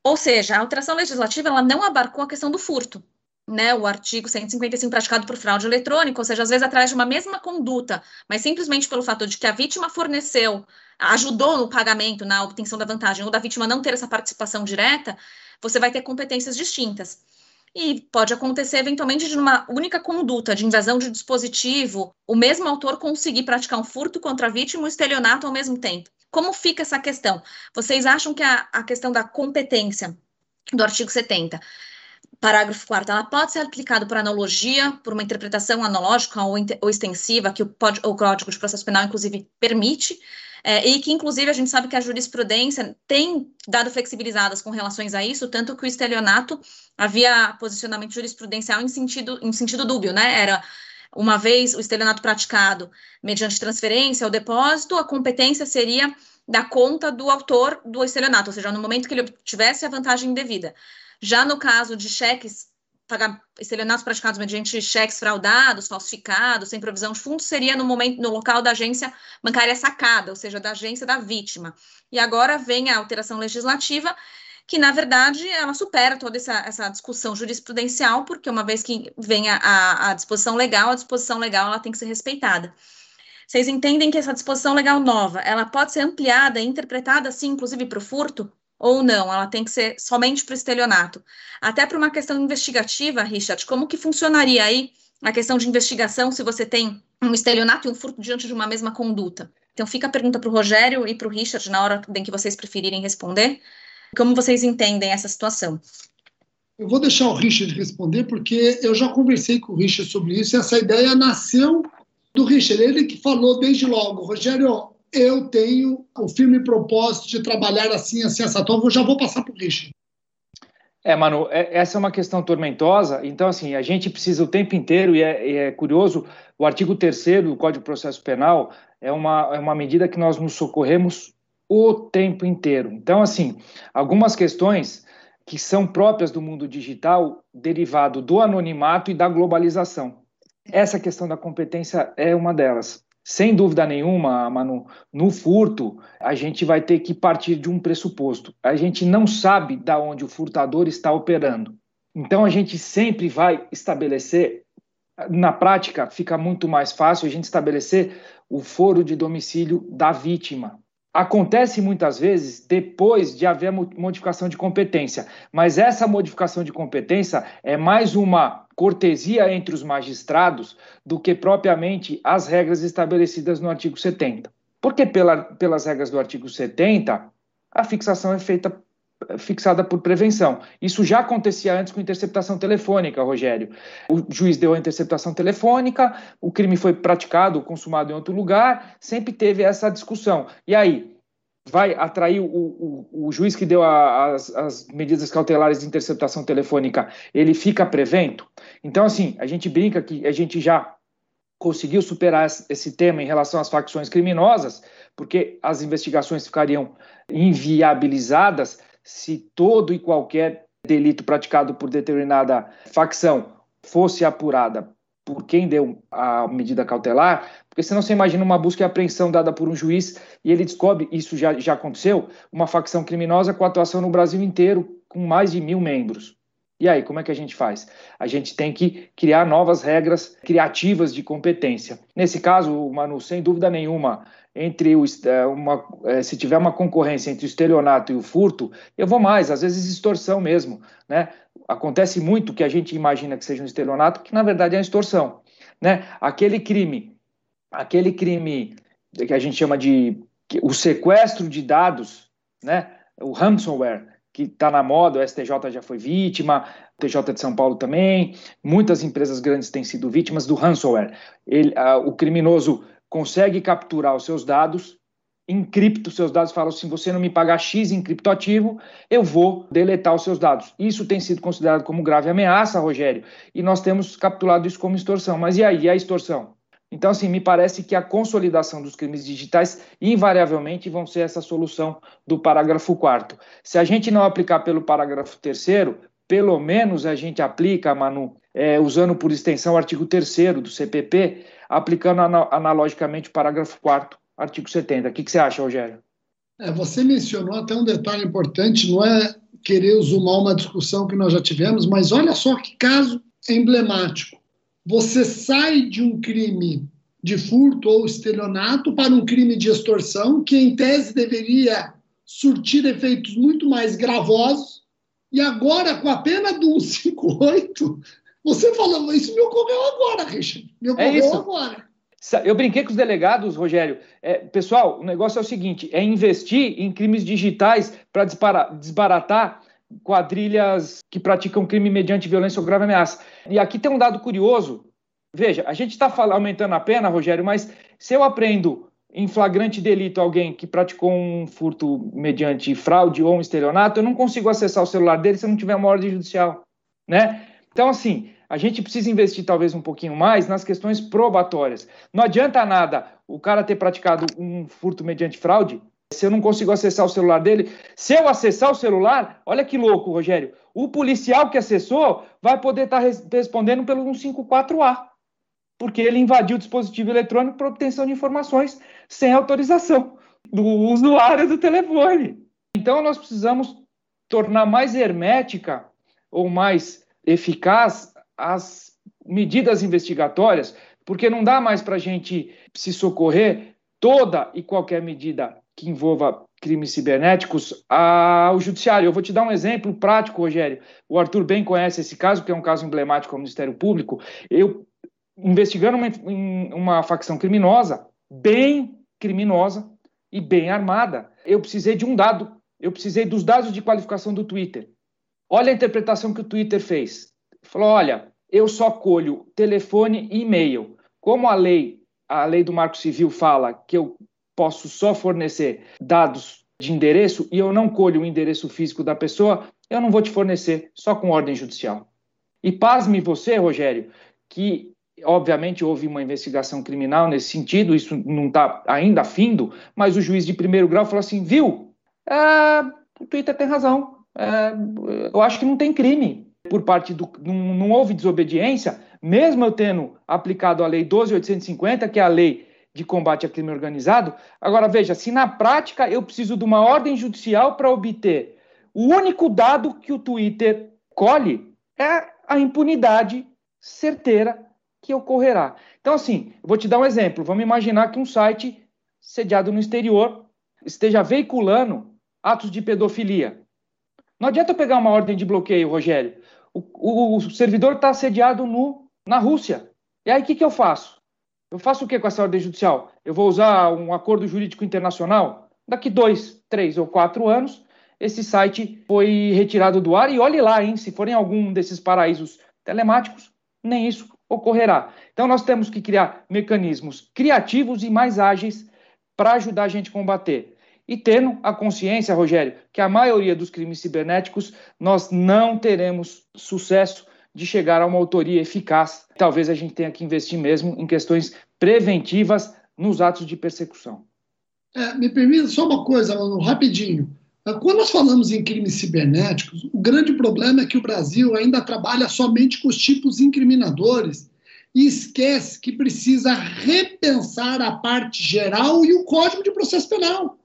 Ou seja, a alteração legislativa ela não abarcou a questão do furto, né, o artigo 155 praticado por fraude eletrônica, ou seja, às vezes atrás de uma mesma conduta, mas simplesmente pelo fato de que a vítima forneceu, ajudou no pagamento, na obtenção da vantagem, ou da vítima não ter essa participação direta, você vai ter competências distintas. E pode acontecer, eventualmente, de uma única conduta de invasão de dispositivo, o mesmo autor conseguir praticar um furto contra a vítima e um estelionato ao mesmo tempo. Como fica essa questão? Vocês acham que a, a questão da competência do artigo 70 parágrafo 4 ela pode ser aplicada por analogia, por uma interpretação analógica ou, ou extensiva, que o, pode, o Código de Processo Penal, inclusive, permite, é, e que, inclusive, a gente sabe que a jurisprudência tem dado flexibilizadas com relações a isso, tanto que o estelionato havia posicionamento jurisprudencial em sentido, em sentido dúbio, né? Era uma vez o estelionato praticado mediante transferência ou depósito, a competência seria da conta do autor do estelionato, ou seja, no momento que ele obtivesse a vantagem devida. Já no caso de cheques, estelionatos praticados mediante cheques fraudados, falsificados, sem provisão de fundos, seria no momento, no local da agência bancária sacada, ou seja, da agência da vítima. E agora vem a alteração legislativa, que na verdade ela supera toda essa, essa discussão jurisprudencial, porque uma vez que vem a, a, a disposição legal, a disposição legal ela tem que ser respeitada. Vocês entendem que essa disposição legal nova, ela pode ser ampliada e interpretada, assim, inclusive para o furto? Ou não, ela tem que ser somente para o estelionato. Até para uma questão investigativa, Richard, como que funcionaria aí a questão de investigação se você tem um estelionato e um furto diante de uma mesma conduta? Então fica a pergunta para o Rogério e para o Richard na hora em que vocês preferirem responder. Como vocês entendem essa situação? Eu vou deixar o Richard responder, porque eu já conversei com o Richard sobre isso, e essa ideia nasceu do Richard. Ele que falou desde logo, Rogério, eu tenho o firme propósito de trabalhar assim, assim, essa então eu já vou passar para o Richard. É, Manu, é, essa é uma questão tormentosa, então, assim, a gente precisa o tempo inteiro, e é, e é curioso, o artigo 3 do Código de Processo Penal é uma, é uma medida que nós nos socorremos o tempo inteiro. Então, assim, algumas questões que são próprias do mundo digital, derivado do anonimato e da globalização. Essa questão da competência é uma delas. Sem dúvida nenhuma, Manu, no furto, a gente vai ter que partir de um pressuposto. A gente não sabe da onde o furtador está operando. Então, a gente sempre vai estabelecer, na prática, fica muito mais fácil a gente estabelecer o foro de domicílio da vítima. Acontece muitas vezes depois de haver modificação de competência, mas essa modificação de competência é mais uma cortesia entre os magistrados do que propriamente as regras estabelecidas no artigo 70. Porque pela, pelas regras do artigo 70, a fixação é feita fixada por prevenção. Isso já acontecia antes com interceptação telefônica, Rogério. O juiz deu a interceptação telefônica, o crime foi praticado, consumado em outro lugar, sempre teve essa discussão. E aí, vai atrair o, o, o juiz que deu a, as, as, medidas cautelares de interceptação telefônica, ele fica prevento? Então, assim, a gente brinca que a gente já conseguiu superar esse tema em relação às facções criminosas, porque as investigações ficariam inviabilizadas se todo e qualquer delito praticado por determinada facção fosse apurada por quem deu a medida cautelar, porque senão você imagina uma busca e apreensão dada por um juiz e ele descobre, isso já, já aconteceu, uma facção criminosa com atuação no Brasil inteiro, com mais de mil membros. E aí, como é que a gente faz? A gente tem que criar novas regras criativas de competência. Nesse caso, Manu, sem dúvida nenhuma, entre o, é, uma, é, se tiver uma concorrência entre o estelionato e o furto, eu vou mais, às vezes extorsão mesmo, né? Acontece muito que a gente imagina que seja um estelionato, que na verdade é uma extorsão, né? Aquele crime, aquele crime que a gente chama de o sequestro de dados, né? O ransomware, que está na moda, o STJ já foi vítima, o TJ de São Paulo também, muitas empresas grandes têm sido vítimas do ransomware. Ele, o criminoso consegue capturar os seus dados, encripta seus dados, fala assim, você não me pagar X em criptoativo, eu vou deletar os seus dados. Isso tem sido considerado como grave ameaça, Rogério, e nós temos capturado isso como extorsão. Mas e aí, e a extorsão? Então, assim, me parece que a consolidação dos crimes digitais invariavelmente vão ser essa solução do parágrafo 4 Se a gente não aplicar pelo parágrafo 3 pelo menos a gente aplica, Manu, é, usando por extensão o artigo 3 do CPP, aplicando analogicamente o parágrafo 4 artigo 70. O que, que você acha, Rogério? É, você mencionou até um detalhe importante, não é querer usar uma discussão que nós já tivemos, mas olha só que caso emblemático você sai de um crime de furto ou estelionato para um crime de extorsão, que em tese deveria surtir efeitos muito mais gravosos, e agora, com a pena do 158, você falou, isso me ocorreu agora, Richard. Me é ocorreu é agora. Eu brinquei com os delegados, Rogério. É, pessoal, o negócio é o seguinte: é investir em crimes digitais para desbaratar quadrilhas que praticam crime mediante violência ou grave ameaça. E aqui tem um dado curioso. Veja, a gente está aumentando a pena, Rogério, mas se eu aprendo em flagrante delito alguém que praticou um furto mediante fraude ou um estelionato, eu não consigo acessar o celular dele se eu não tiver uma ordem judicial, né? Então, assim, a gente precisa investir talvez um pouquinho mais nas questões probatórias. Não adianta nada o cara ter praticado um furto mediante fraude se eu não consigo acessar o celular dele, se eu acessar o celular, olha que louco, Rogério, o policial que acessou vai poder estar tá respondendo pelo 154A, porque ele invadiu o dispositivo eletrônico por obtenção de informações sem autorização do usuário do telefone. Então, nós precisamos tornar mais hermética ou mais eficaz as medidas investigatórias, porque não dá mais para a gente se socorrer toda e qualquer medida que envolva crimes cibernéticos ao judiciário. Eu vou te dar um exemplo prático, Rogério. O Arthur bem conhece esse caso, que é um caso emblemático ao Ministério Público. Eu, investigando uma, uma facção criminosa, bem criminosa e bem armada, eu precisei de um dado. Eu precisei dos dados de qualificação do Twitter. Olha a interpretação que o Twitter fez. Falou: olha, eu só colho telefone e e-mail. Como a lei, a lei do Marco Civil fala que eu posso só fornecer dados de endereço e eu não colho o endereço físico da pessoa, eu não vou te fornecer só com ordem judicial. E pasme você, Rogério, que obviamente houve uma investigação criminal nesse sentido, isso não está ainda findo, mas o juiz de primeiro grau falou assim: viu, é, o Twitter tem razão, é, eu acho que não tem crime por parte do. Não, não houve desobediência, mesmo eu tendo aplicado a lei 12.850, que é a lei de combate a crime organizado. Agora, veja, se na prática eu preciso de uma ordem judicial para obter o único dado que o Twitter colhe é a impunidade certeira que ocorrerá. Então, assim, vou te dar um exemplo. Vamos imaginar que um site sediado no exterior esteja veiculando atos de pedofilia. Não adianta eu pegar uma ordem de bloqueio, Rogério. O, o, o servidor está assediado no, na Rússia. E aí o que, que eu faço? Eu faço o que com essa ordem judicial? Eu vou usar um acordo jurídico internacional? Daqui dois, três ou quatro anos, esse site foi retirado do ar e olhe lá, hein, se for em algum desses paraísos telemáticos, nem isso ocorrerá. Então nós temos que criar mecanismos criativos e mais ágeis para ajudar a gente a combater. E tendo a consciência, Rogério, que a maioria dos crimes cibernéticos nós não teremos sucesso de chegar a uma autoria eficaz. Talvez a gente tenha que investir mesmo em questões preventivas nos atos de persecução. É, me permita só uma coisa, Manu, rapidinho. Quando nós falamos em crimes cibernéticos, o grande problema é que o Brasil ainda trabalha somente com os tipos incriminadores e esquece que precisa repensar a parte geral e o Código de Processo Penal.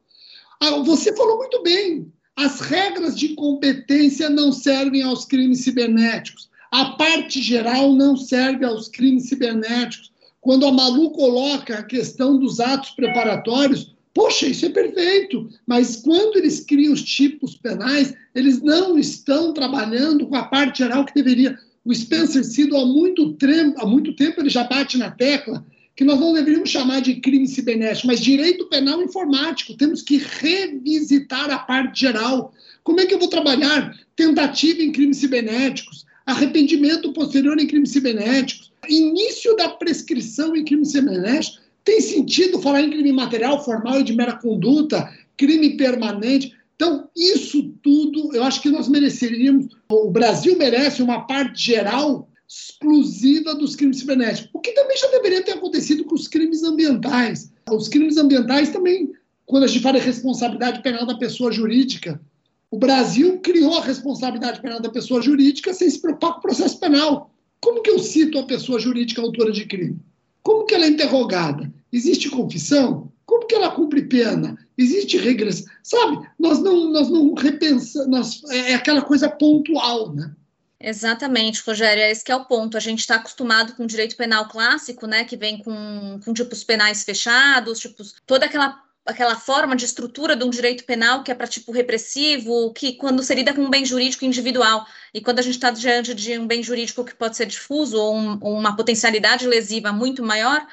Ah, você falou muito bem. As regras de competência não servem aos crimes cibernéticos. A parte geral não serve aos crimes cibernéticos. Quando a Malu coloca a questão dos atos preparatórios, poxa, isso é perfeito. Mas quando eles criam os tipos penais, eles não estão trabalhando com a parte geral que deveria. O Spencer Sido, há muito, há muito tempo, ele já bate na tecla que nós não deveríamos chamar de crime cibernético, mas direito penal informático. Temos que revisitar a parte geral. Como é que eu vou trabalhar tentativa em crimes cibernéticos, arrependimento posterior em crimes cibernéticos, início da prescrição em crimes cibernéticos? Tem sentido falar em crime material, formal e de mera conduta, crime permanente? Então, isso tudo, eu acho que nós mereceríamos, o Brasil merece uma parte geral exclusiva dos crimes cibernéticos, o que também já deveria ter acontecido com os crimes ambientais. Os crimes ambientais também, quando a gente fala de responsabilidade penal da pessoa jurídica, o Brasil criou a responsabilidade penal da pessoa jurídica sem se preocupar com o processo penal. Como que eu cito a pessoa jurídica autora de crime? Como que ela é interrogada? Existe confissão? Como que ela cumpre pena? Existe regressão? Sabe, nós não, nós não repensamos, é, é aquela coisa pontual, né? Exatamente, Rogério, esse que é o ponto. A gente está acostumado com o direito penal clássico, né, que vem com, com tipos penais fechados, tipos, toda aquela aquela forma de estrutura de um direito penal que é para tipo repressivo, que quando se lida com um bem jurídico individual, e quando a gente está diante de um bem jurídico que pode ser difuso ou, um, ou, uma potencialidade lesiva muito maior,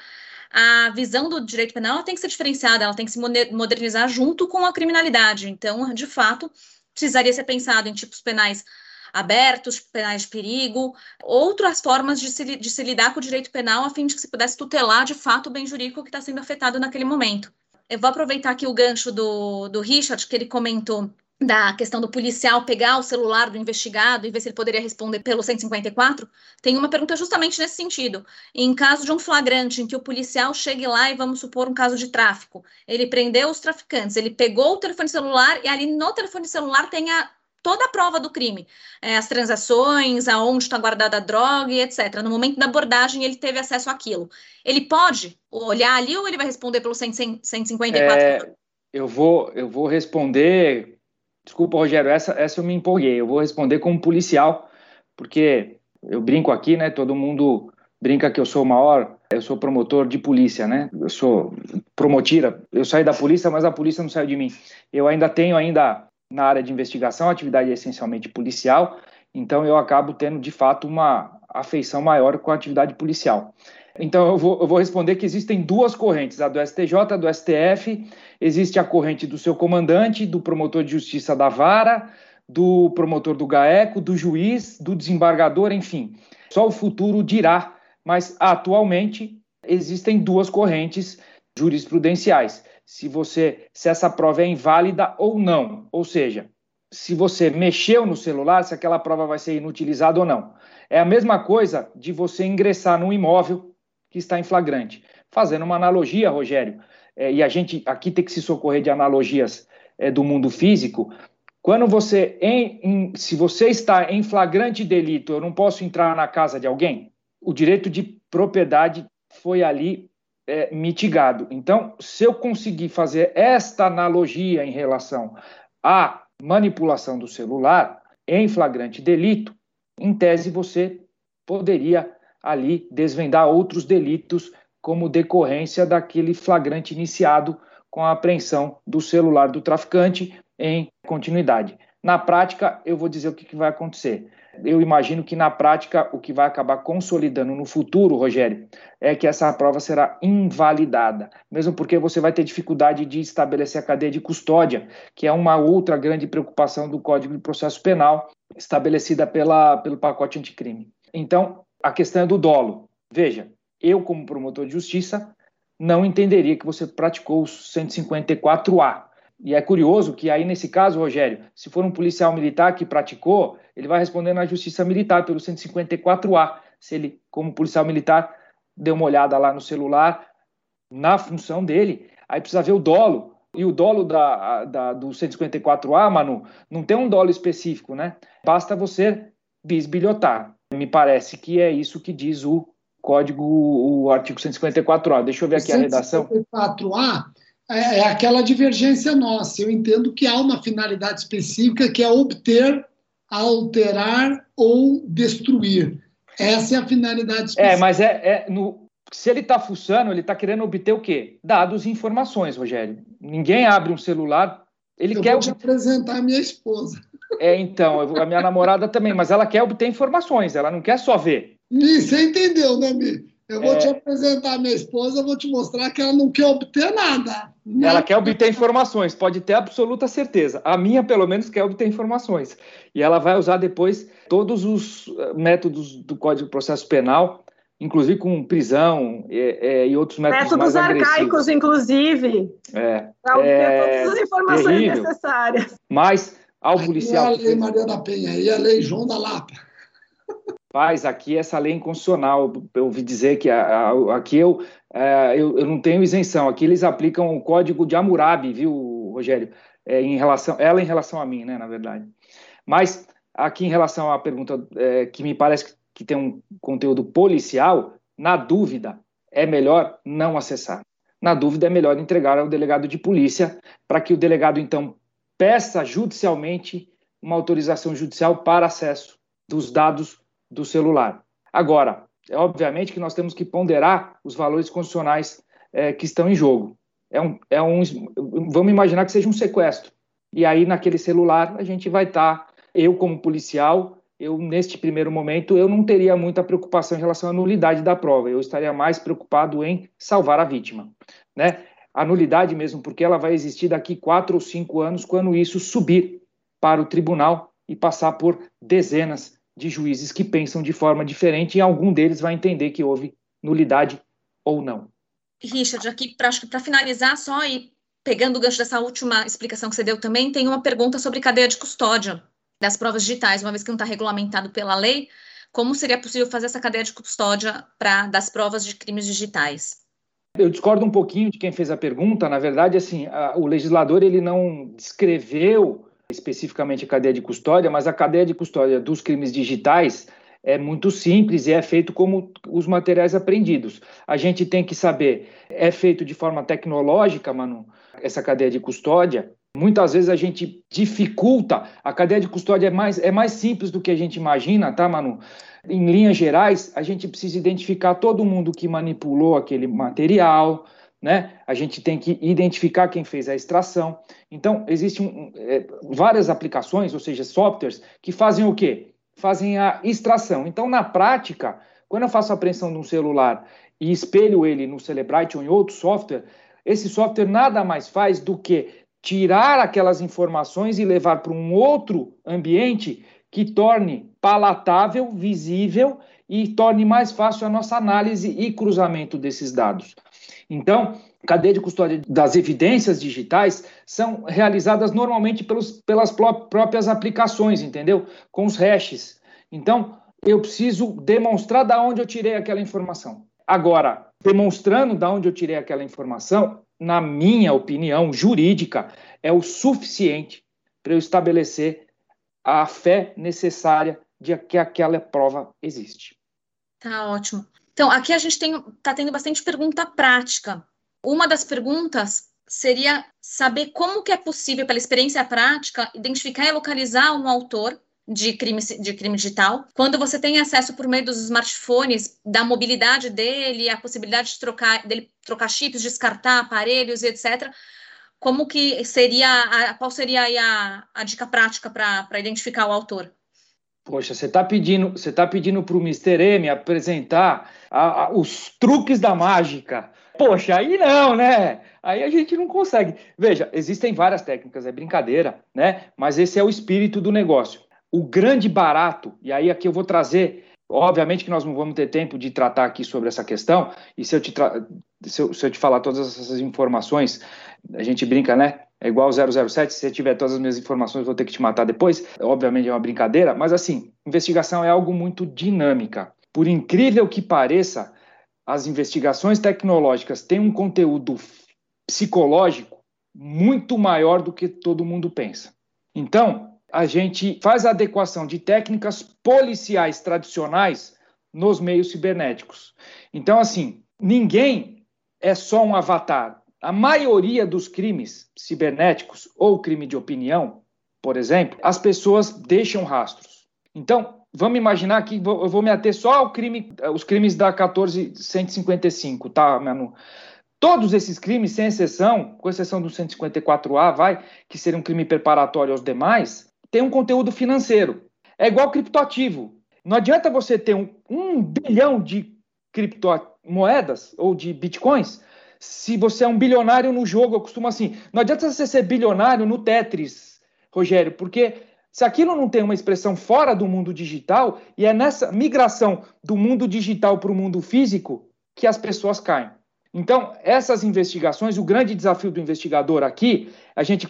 a visão do direito penal tem que ser diferenciada, ela tem que se modernizar junto com a criminalidade. Então, de fato, precisaria ser pensado em tipos penais abertos, penais de perigo, outras formas de se, de se lidar com o direito penal a fim de que se pudesse tutelar de fato o bem jurídico que está sendo afetado naquele momento. Eu vou aproveitar aqui o gancho do, do Richard, que ele comentou da questão do policial pegar o celular do investigado e ver se ele poderia responder pelo 154, tem uma pergunta justamente nesse sentido. Em caso de um flagrante em que o policial chegue lá e vamos supor um caso de tráfico, ele prendeu os traficantes, ele pegou o telefone celular e ali no telefone celular tem a toda a prova do crime, é, as transações, aonde está guardada a droga e etc. No momento da abordagem, ele teve acesso àquilo. Ele pode olhar ali ou ele vai responder pelo 154? É, eu, vou, eu vou responder. Desculpa, Rogério, essa, essa eu me empolguei. Eu vou responder como policial, porque eu brinco aqui, né? Todo mundo brinca que eu sou o maior, eu sou promotor de polícia, né? Eu sou promotira. Eu saí da polícia, mas a polícia não saiu de mim. Eu ainda tenho ainda na área de investigação, atividade é essencialmente policial, então eu acabo tendo de fato uma afeição maior com a atividade policial. Então eu vou, eu vou responder que existem duas correntes, a do STJ, a do STF, existe a corrente do seu comandante, do promotor de justiça da vara, do promotor do GAECO, do juiz, do desembargador, enfim. Só o futuro dirá, mas atualmente existem duas correntes jurisprudenciais se você se essa prova é inválida ou não. Ou seja, se você mexeu no celular, se aquela prova vai ser inutilizada ou não. É a mesma coisa de você ingressar num imóvel que está em flagrante. Fazendo uma analogia, Rogério, é, e a gente aqui tem que se socorrer de analogias é, do mundo físico. Quando você, em, em, se você está em flagrante delito, eu não posso entrar na casa de alguém. O direito de propriedade foi ali é, mitigado. Então, se eu conseguir fazer esta analogia em relação à manipulação do celular em flagrante delito, em tese você poderia ali desvendar outros delitos como decorrência daquele flagrante iniciado com a apreensão do celular do traficante em continuidade. Na prática, eu vou dizer o que, que vai acontecer. Eu imagino que na prática o que vai acabar consolidando no futuro, Rogério, é que essa prova será invalidada, mesmo porque você vai ter dificuldade de estabelecer a cadeia de custódia, que é uma outra grande preocupação do Código de Processo Penal, estabelecida pela, pelo pacote anticrime. Então, a questão é do dolo. Veja, eu, como promotor de justiça, não entenderia que você praticou o 154A. E é curioso que aí, nesse caso, Rogério, se for um policial militar que praticou, ele vai responder na justiça militar pelo 154A. Se ele, como policial militar, deu uma olhada lá no celular, na função dele, aí precisa ver o dolo. E o dolo da, da, do 154A, Manu, não tem um dolo específico, né? Basta você bisbilhotar. Me parece que é isso que diz o código, o artigo 154A. Deixa eu ver aqui a redação. 154A é, é aquela divergência nossa. Eu entendo que há uma finalidade específica que é obter, alterar ou destruir. Essa é a finalidade é, específica. É, mas é, é no, se ele está fuçando, ele está querendo obter o quê? Dados e informações, Rogério. Ninguém abre um celular. Ele eu quer vou te apresentar a minha esposa. É, então, a minha namorada também, mas ela quer obter informações, ela não quer só ver. Você entendeu, né, Mi? Eu vou é... te apresentar a minha esposa, eu vou te mostrar que ela não quer obter nada. nada. Ela quer obter informações, pode ter absoluta certeza. A minha, pelo menos, quer obter informações. E ela vai usar depois todos os eh, métodos do Código de Processo Penal, inclusive com prisão e, é, e outros métodos, métodos mais arcaicos, inclusive. É. Para obter é... todas as informações terrível. necessárias. Mas ao policial. E a lei Maria da Penha e a lei João da Lapa. Paz, aqui essa lei é inconstitucional. Eu ouvi dizer que aqui eu, é, eu, eu, não tenho isenção. Aqui eles aplicam o código de Hammurabi, viu, Rogério? É, em relação, ela em relação a mim, né, na verdade. Mas aqui em relação à pergunta é, que me parece que tem um conteúdo policial, na dúvida, é melhor não acessar. Na dúvida, é melhor entregar ao delegado de polícia para que o delegado, então, peça judicialmente uma autorização judicial para acesso dos dados do celular. Agora, é obviamente que nós temos que ponderar os valores constitucionais é, que estão em jogo. É um, é um, vamos imaginar que seja um sequestro. E aí, naquele celular, a gente vai estar, tá, eu como policial, eu neste primeiro momento, eu não teria muita preocupação em relação à nulidade da prova. Eu estaria mais preocupado em salvar a vítima, né? A nulidade mesmo, porque ela vai existir daqui quatro ou cinco anos, quando isso subir para o tribunal e passar por dezenas de juízes que pensam de forma diferente e algum deles vai entender que houve nulidade ou não. Richard, aqui para finalizar só e pegando o gancho dessa última explicação que você deu também, tem uma pergunta sobre cadeia de custódia das provas digitais, uma vez que não está regulamentado pela lei, como seria possível fazer essa cadeia de custódia para das provas de crimes digitais? Eu discordo um pouquinho de quem fez a pergunta. Na verdade, assim, a, o legislador ele não descreveu especificamente a cadeia de custódia, mas a cadeia de custódia dos crimes digitais é muito simples e é feito como os materiais apreendidos. A gente tem que saber, é feito de forma tecnológica, Manu, essa cadeia de custódia. Muitas vezes a gente dificulta, a cadeia de custódia é mais, é mais simples do que a gente imagina, tá, Manu? Em linhas gerais, a gente precisa identificar todo mundo que manipulou aquele material, né? A gente tem que identificar quem fez a extração. Então, existem é, várias aplicações, ou seja, softwares, que fazem o quê? Fazem a extração. Então, na prática, quando eu faço a apreensão de um celular e espelho ele no Celebrite ou em outro software, esse software nada mais faz do que tirar aquelas informações e levar para um outro ambiente que torne palatável, visível e torne mais fácil a nossa análise e cruzamento desses dados. Então, cadeia de custódia das evidências digitais são realizadas normalmente pelos, pelas próprias aplicações, entendeu? Com os hashes. Então, eu preciso demonstrar da onde eu tirei aquela informação. Agora, demonstrando da onde eu tirei aquela informação, na minha opinião jurídica, é o suficiente para eu estabelecer a fé necessária de que aquela prova existe. Tá ótimo. Então, aqui a gente está tendo bastante pergunta prática. Uma das perguntas seria saber como que é possível, pela experiência prática, identificar e localizar um autor de crime, de crime digital. Quando você tem acesso por meio dos smartphones, da mobilidade dele, a possibilidade de trocar, dele trocar chips, descartar aparelhos, etc. Como que seria, qual seria a, a dica prática para identificar o autor? Poxa, você está pedindo, você tá pedindo para o Mr. M apresentar a, a, os truques da mágica. Poxa, aí não, né? Aí a gente não consegue. Veja, existem várias técnicas, é brincadeira, né? Mas esse é o espírito do negócio. O grande barato, e aí aqui eu vou trazer, obviamente que nós não vamos ter tempo de tratar aqui sobre essa questão, e se eu te, se eu, se eu te falar todas essas informações, a gente brinca, né? É igual 007, se você tiver todas as minhas informações, vou ter que te matar depois. Obviamente é uma brincadeira, mas assim, investigação é algo muito dinâmica. Por incrível que pareça, as investigações tecnológicas têm um conteúdo psicológico muito maior do que todo mundo pensa. Então, a gente faz a adequação de técnicas policiais tradicionais nos meios cibernéticos. Então, assim, ninguém é só um avatar. A maioria dos crimes cibernéticos ou crime de opinião, por exemplo, as pessoas deixam rastros. Então, vamos imaginar que eu vou me ater só ao crime, os crimes da 14155, tá, Manu? Todos esses crimes, sem exceção, com exceção do 154A, vai, que seria um crime preparatório aos demais, tem um conteúdo financeiro. É igual criptoativo. Não adianta você ter um, um bilhão de criptomoedas ou de bitcoins se você é um bilionário no jogo. Eu costumo assim. Não adianta você ser bilionário no Tetris, Rogério, porque se aquilo não tem uma expressão fora do mundo digital, e é nessa migração do mundo digital para o mundo físico que as pessoas caem. Então, essas investigações, o grande desafio do investigador aqui, a gente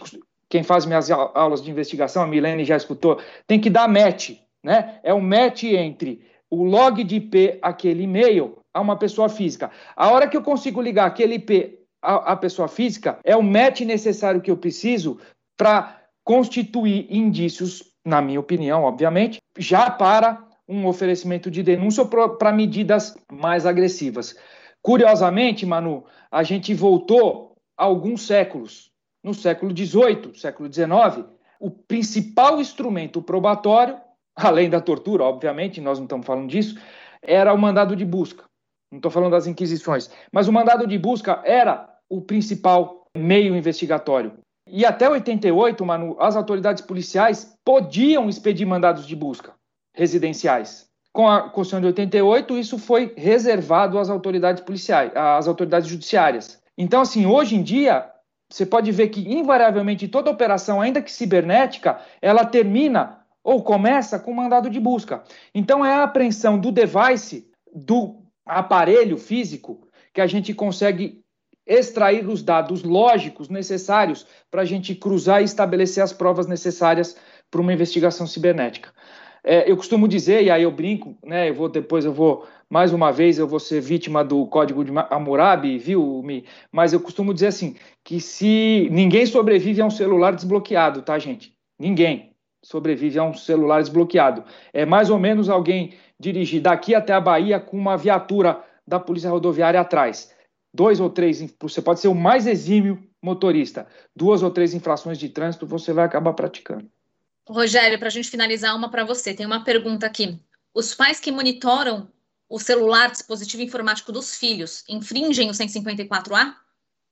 quem faz minhas aulas de investigação, a Milene já escutou, tem que dar match, né? É o um match entre o log de IP, aquele e-mail, a uma pessoa física. A hora que eu consigo ligar aquele IP à, à pessoa física, é o match necessário que eu preciso para constituir indícios, na minha opinião, obviamente, já para um oferecimento de denúncia ou para medidas mais agressivas. Curiosamente, Manu, a gente voltou alguns séculos no século XVIII, século XIX, o principal instrumento probatório, além da tortura, obviamente, nós não estamos falando disso, era o mandado de busca. Não estou falando das inquisições, mas o mandado de busca era o principal meio investigatório. E até 88, Manu, as autoridades policiais podiam expedir mandados de busca residenciais. Com a Constituição de 88, isso foi reservado às autoridades policiais, às autoridades judiciárias. Então, assim, hoje em dia, você pode ver que, invariavelmente, toda operação, ainda que cibernética, ela termina ou começa com mandado de busca. Então, é a apreensão do device, do aparelho físico, que a gente consegue extrair os dados lógicos necessários para a gente cruzar e estabelecer as provas necessárias para uma investigação cibernética. É, eu costumo dizer, e aí eu brinco, né, eu vou depois eu vou mais uma vez eu vou ser vítima do código de Hammurabi, viu, Mi? Mas eu costumo dizer assim, que se ninguém sobrevive a um celular desbloqueado, tá, gente? Ninguém sobrevive a um celular desbloqueado. É mais ou menos alguém dirigir daqui até a Bahia com uma viatura da Polícia Rodoviária atrás. Dois ou três, você pode ser o mais exímio motorista. Duas ou três infrações de trânsito você vai acabar praticando. Rogério, para a gente finalizar, uma para você. Tem uma pergunta aqui. Os pais que monitoram o celular, dispositivo informático dos filhos, infringem o 154A?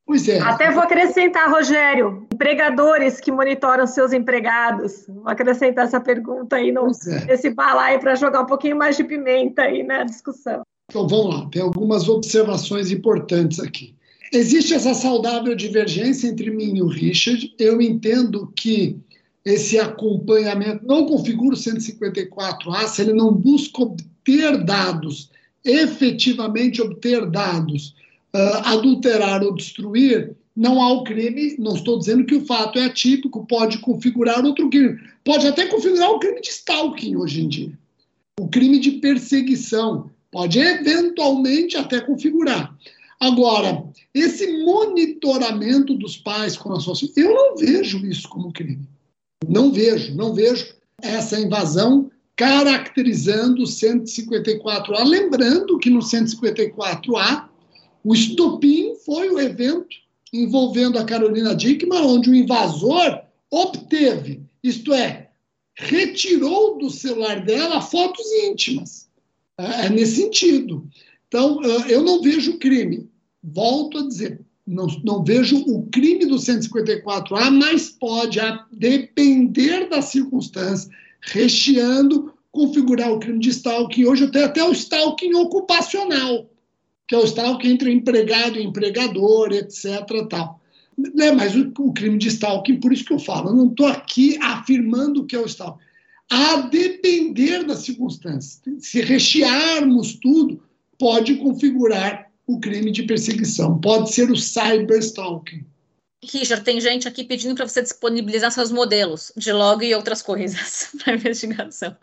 Pois é. Até vou acrescentar, Rogério, empregadores que monitoram seus empregados. Vou acrescentar essa pergunta aí no, é. nesse balaio para jogar um pouquinho mais de pimenta aí na discussão. Então vamos lá, tem algumas observações importantes aqui. Existe essa saudável divergência entre mim e o Richard. Eu entendo que esse acompanhamento não configura o 154A se ele não busca obter dados efetivamente obter dados, uh, adulterar ou destruir, não há o crime. Não estou dizendo que o fato é atípico, pode configurar outro crime. Pode até configurar o crime de stalking hoje em dia. O crime de perseguição pode eventualmente até configurar. Agora, esse monitoramento dos pais com a sua eu não vejo isso como crime. Não vejo, não vejo essa invasão caracterizando o 154A. Lembrando que no 154A, o estopim foi o evento envolvendo a Carolina Dickman, onde o invasor obteve, isto é, retirou do celular dela fotos íntimas. É, é nesse sentido. Então, eu não vejo crime. Volto a dizer, não, não vejo o crime do 154A, mas pode, a depender da circunstância, recheando, configurar o crime de stalking. Hoje eu tenho até o stalking ocupacional, que é o stalking entre empregado e empregador, etc. Tal. É, mas o, o, crime de stalking, por isso que eu falo, eu não estou aqui afirmando que é o stalking. A depender das circunstâncias. Se rechearmos tudo, pode configurar o crime de perseguição, pode ser o cyberstalking. Richard, tem gente aqui pedindo para você disponibilizar seus modelos de log e outras coisas para investigação.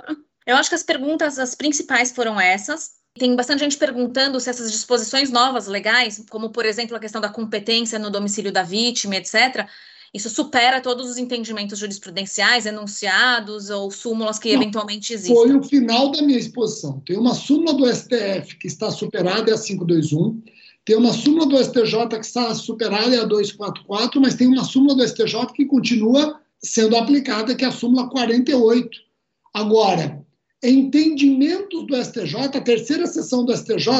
Eu acho que as perguntas, as principais foram essas. Tem bastante gente perguntando se essas disposições novas legais, como por exemplo a questão da competência no domicílio da vítima, etc., isso supera todos os entendimentos jurisprudenciais, enunciados ou súmulas que Não, eventualmente existem. Foi o final da minha exposição. Tem uma súmula do STF que está superada, é a 521. Tem uma súmula do STJ que está superada, é a 244, mas tem uma súmula do STJ que continua sendo aplicada, que é a súmula 48. Agora, entendimentos do STJ, a terceira sessão do STJ,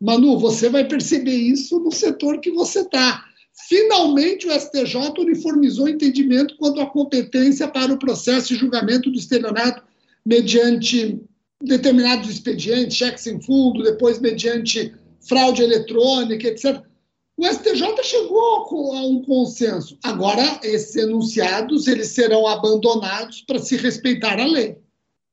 Manu, você vai perceber isso no setor que você está. Finalmente, o STJ uniformizou o entendimento quanto à competência para o processo de julgamento do estelionato mediante determinados expedientes, cheques em fundo, depois mediante fraude eletrônica, etc. O STJ chegou a um consenso. Agora, esses enunciados eles serão abandonados para se respeitar a lei.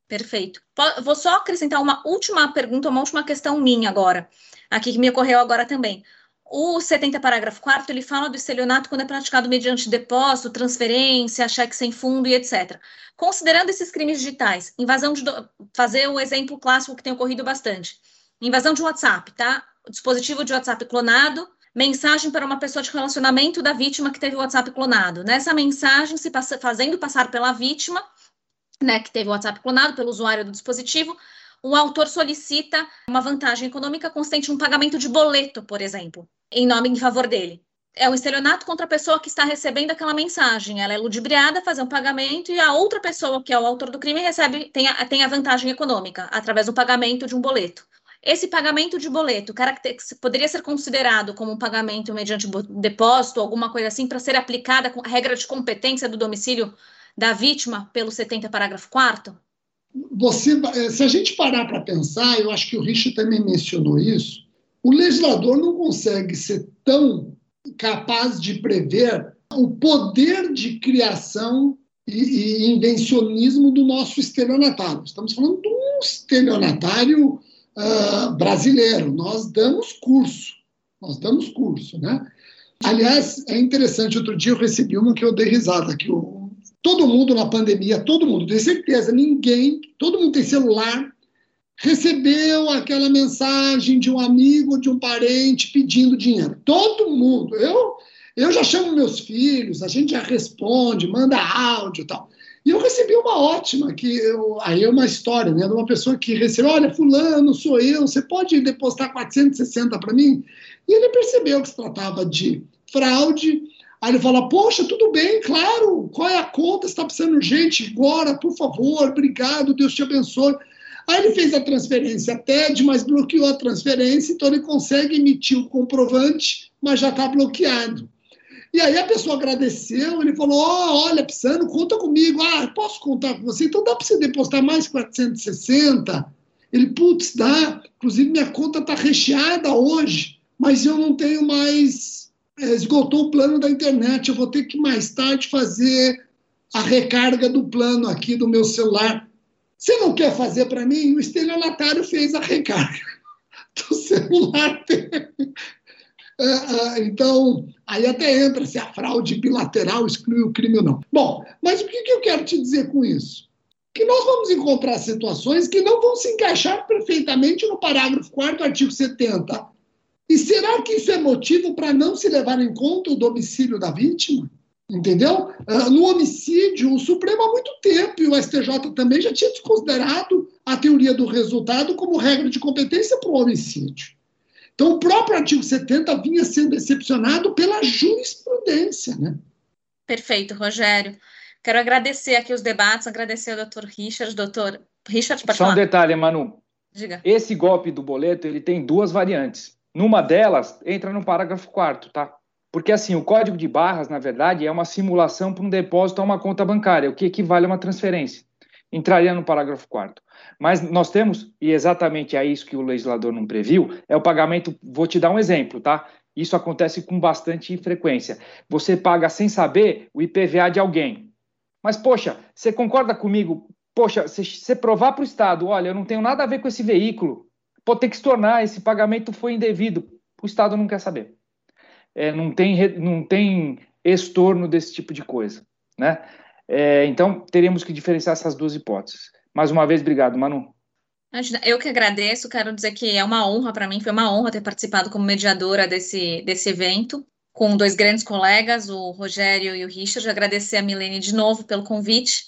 Perfeito. Vou só acrescentar uma última pergunta, uma última questão minha agora, aqui que me ocorreu agora também. O 70, parágrafo 4 ele fala do estelionato quando é praticado mediante depósito, transferência, cheque sem fundo e etc. Considerando esses crimes digitais, invasão de. Do... fazer o exemplo clássico que tem ocorrido bastante. Invasão de WhatsApp, tá? Dispositivo de WhatsApp clonado, mensagem para uma pessoa de relacionamento da vítima que teve o WhatsApp clonado. Nessa mensagem, se passa, fazendo passar pela vítima, né, que teve o WhatsApp clonado pelo usuário do dispositivo, o autor solicita uma vantagem econômica consistente um pagamento de boleto, por exemplo, em nome em favor dele. É um estelionato contra a pessoa que está recebendo aquela mensagem. Ela é ludibriada a fazer um pagamento e a outra pessoa, que é o autor do crime, recebe tem a, tem a vantagem econômica através do pagamento de um boleto. Esse pagamento de boleto poderia ser considerado como um pagamento mediante depósito, alguma coisa assim, para ser aplicada a regra de competência do domicílio da vítima pelo 70, parágrafo 4? Você, eh, se a gente parar para pensar, eu acho que o Richard também mencionou isso, o legislador não consegue ser tão capaz de prever o poder de criação e, e invencionismo do nosso estelionatário. Estamos falando de um estelionatário uh, brasileiro. Nós damos curso, nós damos curso, né? Aliás, é interessante, outro dia eu recebi uma que eu dei risada, que o Todo mundo na pandemia, todo mundo, tenho certeza, ninguém, todo mundo tem celular, recebeu aquela mensagem de um amigo, de um parente pedindo dinheiro. Todo mundo. Eu, eu já chamo meus filhos, a gente já responde, manda áudio e tal. E eu recebi uma ótima, que eu, aí é uma história, né, de uma pessoa que recebeu, olha, fulano, sou eu, você pode depositar 460 para mim? E ele percebeu que se tratava de fraude, Aí ele fala: Poxa, tudo bem, claro, qual é a conta? Você está precisando urgente agora, por favor, obrigado, Deus te abençoe. Aí ele fez a transferência TED, mas bloqueou a transferência, então ele consegue emitir o comprovante, mas já está bloqueado. E aí a pessoa agradeceu, ele falou: oh, olha, Pisano, conta comigo. Ah, posso contar com você? Então dá para você depositar mais 460? Ele, putz, dá. Inclusive, minha conta está recheada hoje, mas eu não tenho mais é, esgotou o plano da internet, eu vou ter que mais tarde fazer a recarga do plano aqui do meu celular. Você não quer fazer para mim? O estelionatário fez a recarga do celular dele. É, é, então, aí até entra se a fraude bilateral exclui o crime ou não. Bom, mas o que, eu quero te dizer com isso? Que nós vamos encontrar situações que não vão se encaixar perfeitamente no parágrafo 4 artigo 70 e será que isso é motivo para não se levar em conta o domicílio da vítima? Entendeu? Ah, no homicídio, o Supremo há muito tempo e o STJ também já tinha desconsiderado a teoria do resultado como regra de competência para o homicídio. Então, o próprio artigo 70 vinha sendo excepcionado pela jurisprudência. Né? Perfeito, Rogério. Quero agradecer aqui os debates, agradecer ao doutor Richard, doutor Richard, pode Só falar. um detalhe, Manu. Diga. Esse golpe do boleto, ele tem duas variantes. Numa delas, entra no parágrafo 4 tá? Porque assim, o código de barras, na verdade, é uma simulação para um depósito a uma conta bancária, o que equivale a uma transferência. Entraria no parágrafo 4 Mas nós temos, e exatamente é isso que o legislador não previu, é o pagamento. Vou te dar um exemplo, tá? Isso acontece com bastante frequência. Você paga sem saber o IPVA de alguém. Mas, poxa, você concorda comigo? Poxa, você provar para o Estado, olha, eu não tenho nada a ver com esse veículo, pode ter que se tornar, esse pagamento foi indevido. O Estado não quer saber é, não, tem, não tem estorno desse tipo de coisa. Né? É, então, teríamos que diferenciar essas duas hipóteses. Mais uma vez, obrigado, Manu. Eu que agradeço, quero dizer que é uma honra para mim, foi uma honra ter participado como mediadora desse, desse evento, com dois grandes colegas, o Rogério e o Richard. Agradecer a Milene de novo pelo convite.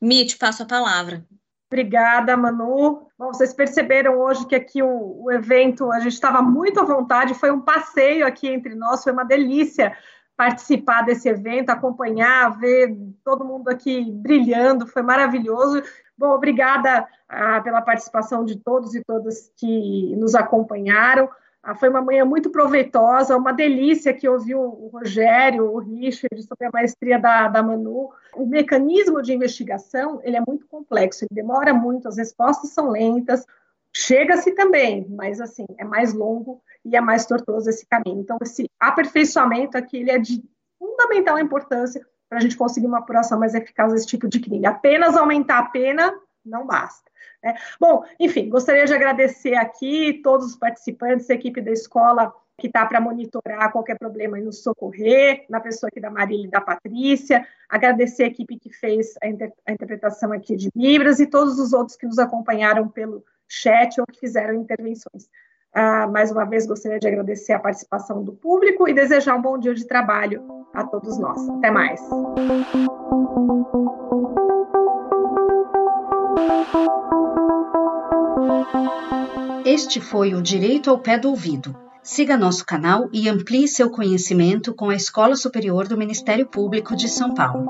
Mit, passo a palavra. Obrigada, Manu. Bom, vocês perceberam hoje que aqui o, o evento, a gente estava muito à vontade, foi um passeio aqui entre nós, foi uma delícia participar desse evento, acompanhar, ver todo mundo aqui brilhando, foi maravilhoso. Bom, obrigada ah, pela participação de todos e todas que nos acompanharam. Ah, foi uma manhã muito proveitosa, uma delícia que ouviu o Rogério, o Richard, sobre a maestria da, da Manu. O mecanismo de investigação ele é muito complexo, ele demora muito, as respostas são lentas, chega-se também, mas assim, é mais longo e é mais tortuoso esse caminho. Então, esse aperfeiçoamento aqui ele é de fundamental importância para a gente conseguir uma apuração mais eficaz desse tipo de crime. Apenas aumentar a pena não basta. Né? Bom, enfim, gostaria de agradecer aqui todos os participantes, a equipe da escola que está para monitorar qualquer problema e nos socorrer, na pessoa aqui da Marília e da Patrícia, agradecer a equipe que fez a, inter a interpretação aqui de Libras e todos os outros que nos acompanharam pelo chat ou que fizeram intervenções. Ah, mais uma vez, gostaria de agradecer a participação do público e desejar um bom dia de trabalho a todos nós. Até mais. Este foi o Direito ao Pé do Ouvido. Siga nosso canal e amplie seu conhecimento com a Escola Superior do Ministério Público de São Paulo.